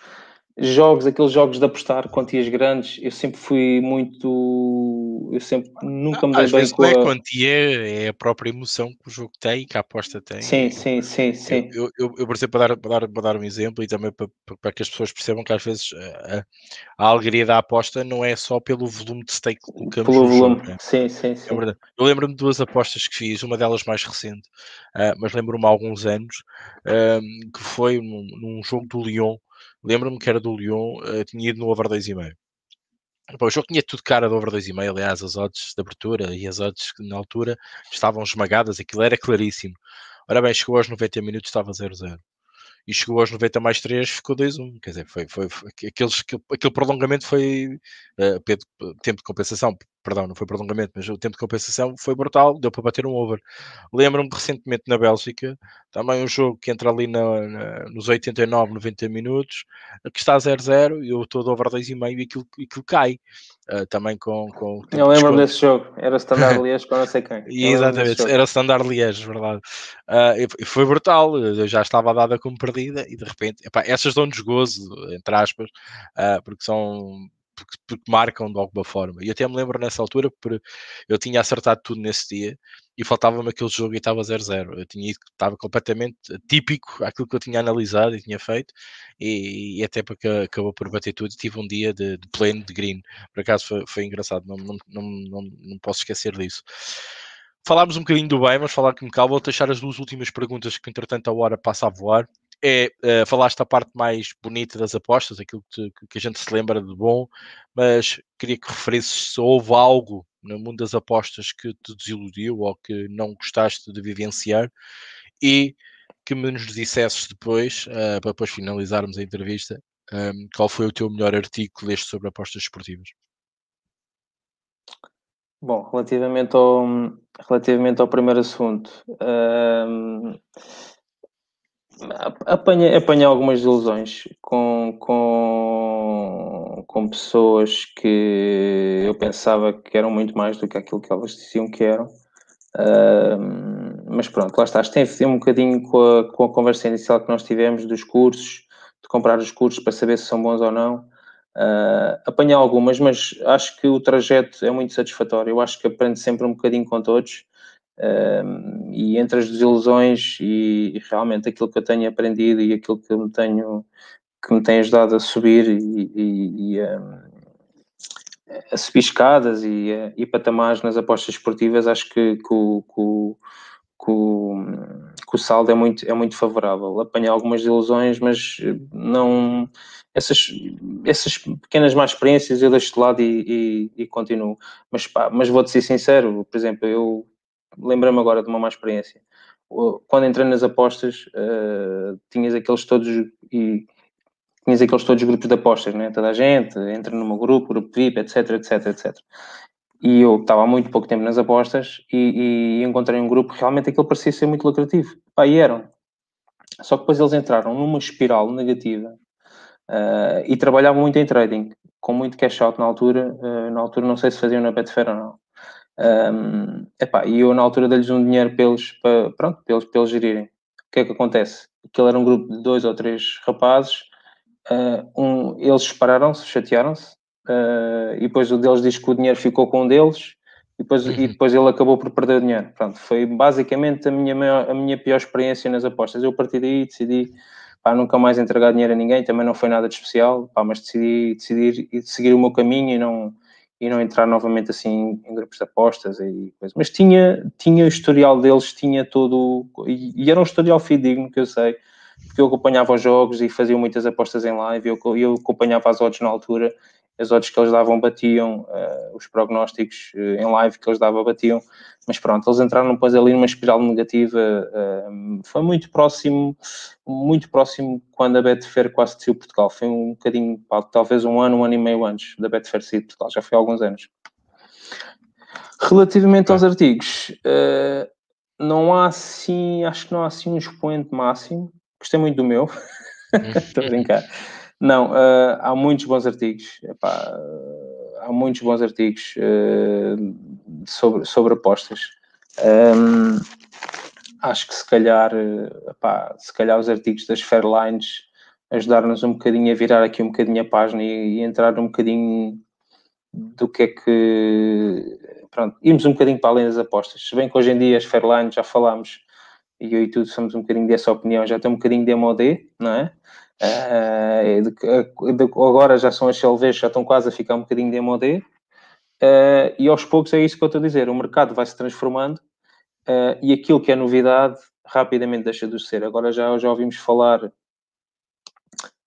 jogos, aqueles jogos de apostar quantias grandes, eu sempre fui muito. Eu sempre nunca me dei Às bem vezes com não é a. quantia, é a própria emoção que o jogo tem, que a aposta tem. Sim, sim, sim, sim. Eu, eu, eu, por exemplo, para dar, para, dar, para dar um exemplo e também para, para que as pessoas percebam que às vezes a, a alegria da aposta não é só pelo volume de stake que colocamos Pelo no volume, jogo. né? sim, sim, É sim. verdade. Eu lembro-me de duas apostas que fiz, uma delas mais recente, uh, mas lembro-me há alguns anos, um, que foi num, num, jogo do Lyon. Lembro-me que era do Lyon, uh, tinha ido no over 2,5. Bom, o jogo tinha tudo cara do over 2,5, aliás, as odds de abertura e as odds na altura estavam esmagadas, aquilo era claríssimo. Ora bem, chegou aos 90 minutos, estava 0-0 e chegou aos 90 mais 3, ficou 2-1. Quer dizer, foi, foi, foi aqueles, aquele prolongamento foi uh, tempo de compensação, perdão, não foi prolongamento, mas o tempo de compensação foi brutal, deu para bater um over. Lembro-me recentemente na Bélgica, também um jogo que entra ali na, na, nos 89, 90 minutos, que está a 0-0 e eu estou de over 2,5 e aquilo, aquilo cai. Uh, também com, com Eu lembro de desse jogo, era Standard Liège com não sei quem. Exatamente, era Standard Liège, verdade. Uh, e foi brutal, eu já estava dada como perdida e de repente, epá, essas dão-nos gozo, entre aspas, uh, porque são porque, porque, marcam de alguma forma. E até me lembro nessa altura, porque eu tinha acertado tudo nesse dia e faltava-me aquele jogo e estava 0-0. Eu tinha ido, estava completamente típico àquilo que eu tinha analisado e tinha feito, e, e até porque acabou por bater tudo. Tive um dia de, de pleno de green, por acaso foi, foi engraçado, não, não, não, não, não posso esquecer disso. Falámos um bocadinho do bem, mas falar com calma, vou deixar as duas últimas perguntas que entretanto a hora passa a voar é uh, falaste a parte mais bonita das apostas, aquilo que, que, a gente se lembra de bom, mas queria que referisses se houve algo no mundo das apostas que te desiludiu ou que não gostaste de vivenciar e que me nos dissesses depois, uh, para depois finalizarmos a entrevista, um, qual foi o teu melhor artigo que leste sobre apostas esportivas? Bom, relativamente ao, relativamente ao primeiro assunto, um, apanhei, apanhei algumas ilusões com, com, com pessoas que eu pensava que eram muito mais do que aquilo que elas diziam que eram. Uh, mas pronto, lá está. Tem a ver um bocadinho com a, com a conversa inicial que nós tivemos dos cursos, de comprar os cursos para saber se são bons ou não. Uh, apanhei algumas, mas acho que o trajeto é muito satisfatório. Eu acho que aprendo sempre um bocadinho com todos e entre as desilusões e, realmente aquilo que eu tenho aprendido e aquilo que me tenho que me tem ajudado a subir e, e, e a, subir escadas e, a, e patamares nas apostas esportivas, acho que, que, o, que, o, que, o, que o saldo é muito, é muito favorável. Apanhei algumas ilusões, mas não essas, essas pequenas más experiências eu deixo de lado e, e, e continuo. Mas, mas vou-te ser sincero, por exemplo, eu lembrei-me agora de uma má experiência. Quando entrei nas apostas, uh, tinhas aqueles todos e tinhas aqueles todos grupos de apostas, né? Toda a gente entra num grupo, grupo VIP, etc, etc, etc. E eu estava há muito pouco tempo nas apostas e, e encontrei um grupo que realmente aquilo parecia ser muito lucrativo. Pá, e eram. Só que depois eles entraram numa espiral negativa uh, e trabalhavam muito em trading, com muito cash out na altura. Uh, na altura não sei se faziam na Betfair ou não. Um, epá, e eu, na altura, dei-lhes um dinheiro para eles, para, pronto, para eles, para eles gerirem. O que é que acontece? Aquilo era um grupo de dois ou três rapazes, uh, um, eles separaram-se, chatearam-se, uh, e depois o deles diz que o dinheiro ficou com um deles, e depois, uhum. e depois ele acabou por perder o dinheiro. Pronto, foi basicamente a minha, maior, a minha pior experiência nas apostas. Eu, a partir daí, decidi pá, nunca mais entregar dinheiro a ninguém, também não foi nada de especial, pá, mas decidi, decidi seguir o meu caminho e não e não entrar novamente assim em grupos de apostas e coisas. Mas tinha, tinha o historial deles, tinha todo. E, e era um historial fidedigno que eu sei. porque eu acompanhava os jogos e fazia muitas apostas em live, eu, eu acompanhava as odds na altura, as odds que eles davam batiam, uh, os prognósticos uh, em live que eles davam batiam, mas pronto, eles entraram depois ali numa espiral negativa, uh, foi muito próximo, muito próximo quando a Betfair quase decidiu Portugal, foi um bocadinho, talvez um ano, um ano e meio antes da Betfair decidir Portugal, já foi há alguns anos. Relativamente aos artigos, não há assim, acho que não há assim um expoente máximo, gostei muito do meu, estou a brincar. Não, uh, há muitos bons artigos. Epá, uh, há muitos bons artigos uh, sobre, sobre apostas. Um, acho que se calhar, epá, se calhar os artigos das Fairlines ajudar-nos um bocadinho a virar aqui um bocadinho a página e, e, entrar um bocadinho do que é que. Pronto, irmos um bocadinho para além das apostas. Se bem que hoje em dia as Fairlines já falámos e eu e tu somos um bocadinho dessa opinião, já tem um bocadinho de MOD, não é? Uh, agora já são as CLVs, já estão quase a ficar um bocadinho de MOD. Uh, eh, e aos poucos é isso que eu estou a dizer, o mercado vai se transformando uh, e aquilo que é novidade rapidamente deixa de ser. Agora já, já ouvimos falar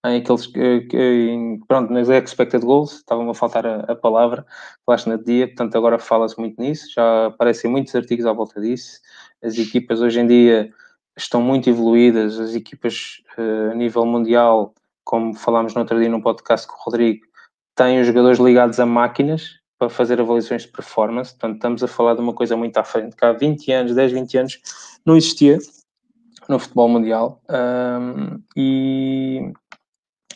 em aqueles em, pronto, nas expected goals, estava-me a faltar a, a, palavra, falaste na dia, portanto agora fala-se muito nisso, já aparecem muitos artigos à volta disso. As equipas hoje em dia estão muito evoluídas, as equipas uh, a nível mundial, como falámos no outro dia no podcast com o Rodrigo, têm os jogadores ligados a máquinas para fazer avaliações de performance, portanto estamos a falar de uma coisa muito à frente, que há 20 anos, 10, 20 anos, não existia no futebol mundial, um, e...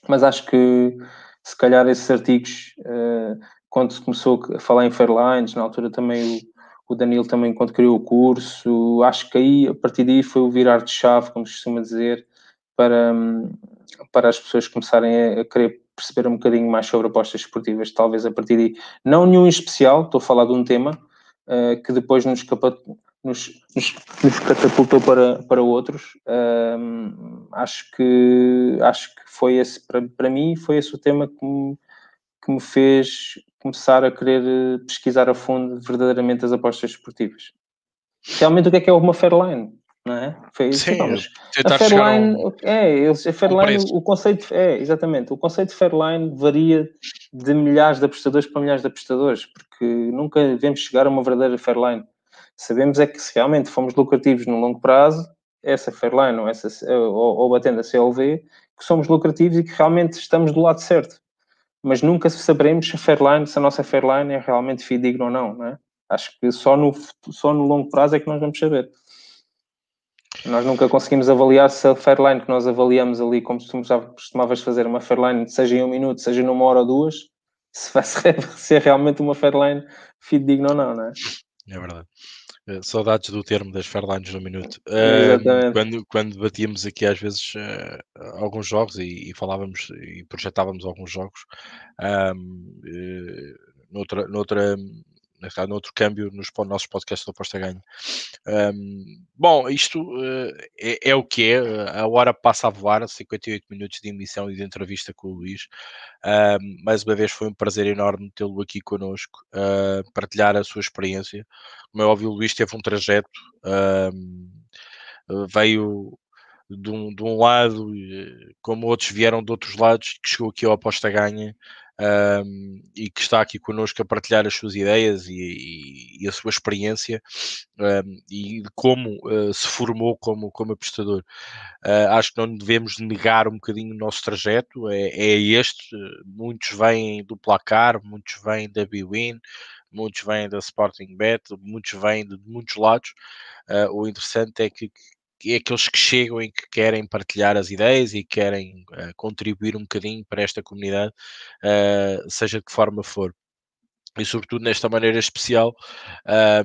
mas acho que se calhar esses artigos, uh, quando se começou a falar em Fairlines, na altura também o o Danilo também quando criou o curso, acho que aí, a partir daí foi o virar de chave, como se costuma dizer, para, para as pessoas começarem a, querer perceber um bocadinho mais sobre apostas esportivas, talvez a partir daí. Não nenhum em especial, estou a falar de um tema uh, que depois nos, nos, nos, nos, catapultou para, para outros. Uh, acho, que, acho que foi esse, para, para mim, foi esse o tema que me, que me fez começar a querer eh, pesquisar a fundo verdadeiramente as apostas esportivas. Realmente o que é que é uma Fairline? Não é? Foi, Sim, vamos, a Fairline, um, é, a Fairline, um o conceito, é, exatamente, o conceito de Fairline varia de milhares de apostadores para milhares de apostadores, porque nunca devemos chegar a uma verdadeira Fairline. Sabemos é que se realmente fomos lucrativos no longo prazo, essa Fairline ou, essa, ou, ou batendo a CLV, que somos lucrativos e que realmente estamos do lado certo mas nunca saberemos se a Fairline, se a nossa Fairline é realmente fidedigna ou não, não é? Acho que só no, só no longo prazo é que nós vamos saber. Nós nunca conseguimos avaliar se a Fairline que nós avaliamos ali, como costumavas fazer uma Fairline, seja em um minuto, seja numa hora ou duas, se vai ser realmente uma Fairline fidedigna ou não, não é? É verdade. Uh, saudades do termo das Fairlines no minuto. Uh, quando, quando batíamos aqui às vezes uh, alguns jogos e, e, falávamos e projetávamos alguns jogos, noutra, noutra, no outro câmbio nos nossos podcasts do Aposta Ganho. Um, bom, isto uh, é, é, o que é, a hora passa a voar, 58 minutos de emissão e de entrevista com o Luís. Um, mais uma vez foi um prazer enorme tê-lo aqui connosco, uh, partilhar a sua experiência. Como é óbvio, o Luís teve um trajeto, veio de um, de um, lado, como outros vieram de outros lados, que chegou aqui ao Aposta Ganha um, e que está aqui connosco a partilhar as suas ideias e, e, e a sua experiência um, e de como uh, se formou como, como apostador. Uh, acho que não devemos negar um bocadinho o nosso trajeto, é, é este. Muitos vêm do placar, muitos vêm da Bwin, muitos vêm da Sporting Bet, muitos vêm de, de muitos lados. Uh, o interessante é que, aqueles que chegam e que querem partilhar as ideias e querem uh, contribuir um bocadinho para esta comunidade, uh, seja de que forma for. E sobretudo nesta maneira especial,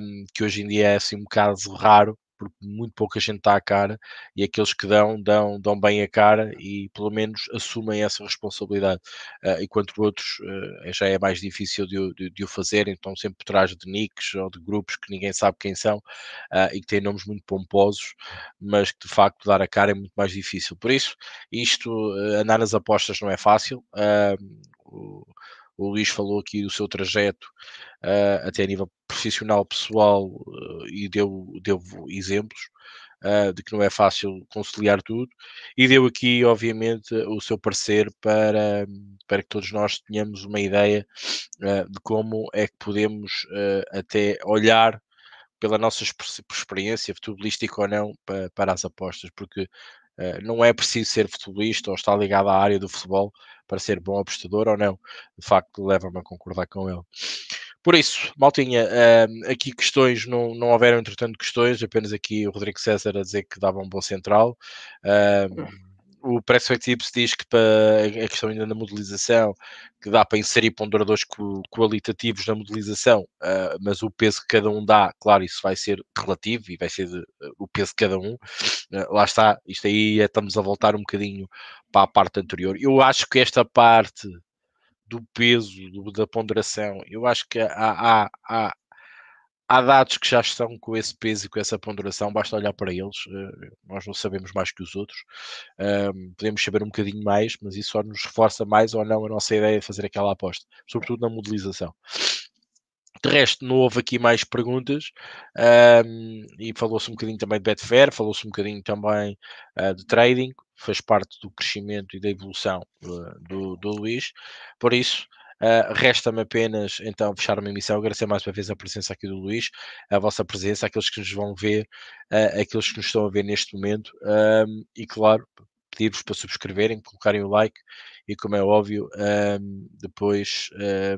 um, que hoje em dia é assim um bocado raro, porque muito pouca gente está à cara e aqueles que dão, dão, dão bem a cara e pelo menos assumem essa responsabilidade. Uh, enquanto outros uh, já é mais difícil de, de, de, o fazer, então sempre por trás de nicks ou de grupos que ninguém sabe quem são uh, e que têm nomes muito pomposos, mas que de facto dar a cara é muito mais difícil. Por isso, isto, andar nas apostas não é fácil. O Luís falou aqui do seu trajeto, uh, até a nível profissional, pessoal, uh, e deu, deu exemplos. uh, de que não é fácil conciliar tudo, e deu aqui, obviamente, o seu parecer para, para que todos nós tenhamos uma ideia de como é que podemos até olhar pela nossa experiência futebolística ou não para, para as apostas, porque não é preciso ser futebolista ou estar ligado à área do futebol para ser bom apostador ou não. De facto, leva-me a concordar com ele. Por isso, Maltinha, uh, aqui questões, não, não houveram entretanto questões, apenas aqui o Rodrigo César a dizer que dava um bom central. Uh, o Perspectives diz que para a questão ainda da modelização, que dá para inserir ponderadores qualitativos na modelização, uh, mas o peso que cada um dá, claro, isso vai ser relativo e vai ser de, uh, o peso de cada um. Uh, lá está, isto aí é, estamos a voltar um bocadinho para a parte anterior. Eu acho que esta parte do peso, do, da ponderação. Eu acho que há, há, há, há, dados que já estão com esse peso e com essa ponderação, basta olhar para eles. Uh, nós não sabemos mais que os outros. Podemos saber um bocadinho mais, mas isso só nos reforça mais ou não a nossa ideia de fazer aquela aposta, sobretudo na modelização. De resto, não houve aqui mais perguntas um, e falou-se um bocadinho também de Betfair, falou-se um bocadinho também uh, de trading, fez parte do crescimento e da evolução uh, do, do Luís. Por isso, Uh, Resta-me apenas então fechar uma emissão, agradecer mais uma vez a presença aqui do Luís, a vossa presença, aqueles que nos vão ver, uh, aqueles que nos estão a ver neste momento, um, e claro, pedir-vos para subscreverem, colocarem o like e, como é óbvio, um, depois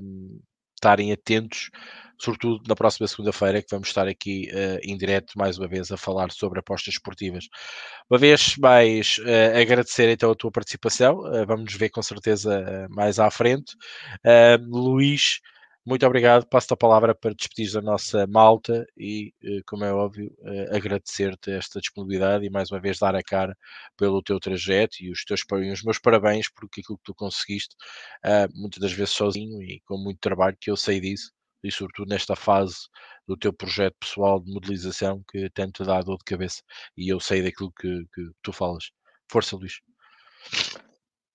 um, estarem atentos, sobretudo na próxima segunda-feira, que vamos estar aqui uh, em direto mais uma vez a falar sobre apostas esportivas. Uma vez mais, uh, agradecer então a tua participação, uh, vamos nos ver com certeza mais à frente. Luís, muito obrigado. Passo-te a palavra para despedir da nossa malta e, como é óbvio, agradecer-te esta disponibilidade e mais uma vez dar a cara pelo teu trajeto e os, teus, e os meus parabéns por aquilo que tu conseguiste, muitas das vezes sozinho e com muito trabalho, que eu sei disso, e sobretudo nesta fase do teu projeto pessoal de modelização que tanto dá dor de cabeça e eu sei daquilo que, que tu falas. Força, Luís.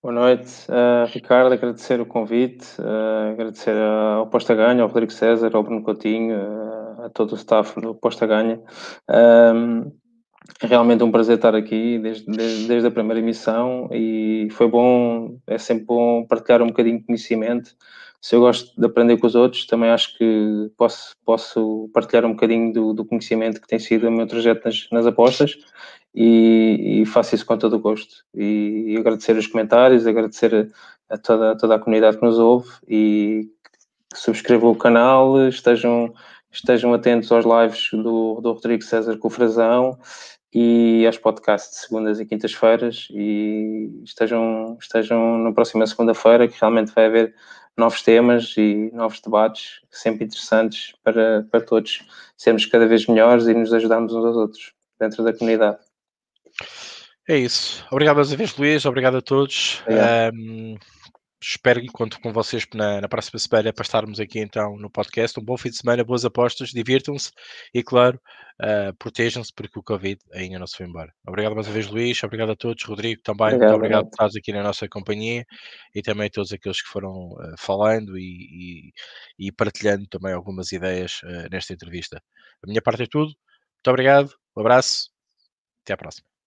Boa noite, uh, Ricardo. Agradecer o convite, uh, agradecer ao Posta Ganha, ao Rodrigo César, ao Bruno Coutinho, uh, a todo o staff do Posta Ganha. Um, é realmente um prazer estar aqui desde, desde, desde, a primeira emissão e foi bom, é sempre bom partilhar um bocadinho de conhecimento. Se eu gosto de aprender com os outros, também acho que posso, posso partilhar um bocadinho do, do conhecimento que tem sido o meu trajeto nas, nas apostas e, e, faço isso com todo o gosto. E, e agradecer os comentários, agradecer a, a, toda, a toda a comunidade que nos ouve e que subscrevam o canal, estejam, estejam atentos aos lives do, do Rodrigo César com o Frazão e aos podcasts de segundas e quintas-feiras e estejam, estejam na próxima segunda-feira que realmente vai haver novos temas e novos debates sempre interessantes para, para todos sermos cada vez melhores e nos ajudarmos uns aos outros dentro da comunidade. É isso. Obrigado mais uma vez, Luís. Obrigado a todos. Um, espero que conto com vocês na, na, próxima semana para estarmos aqui então no podcast. Um bom fim de semana, boas apostas, divirtam-se e, claro, uh, protejam-se porque o Covid ainda não se foi embora. Obrigado mais uma vez, Luís. Obrigado a todos. Rodrigo, também. Obrigado, muito obrigado por estar aqui na nossa companhia e também a todos aqueles que foram uh, falando e, e, e, partilhando também algumas ideias uh, nesta entrevista. A minha parte é tudo. Muito obrigado. Um abraço. Até à próxima.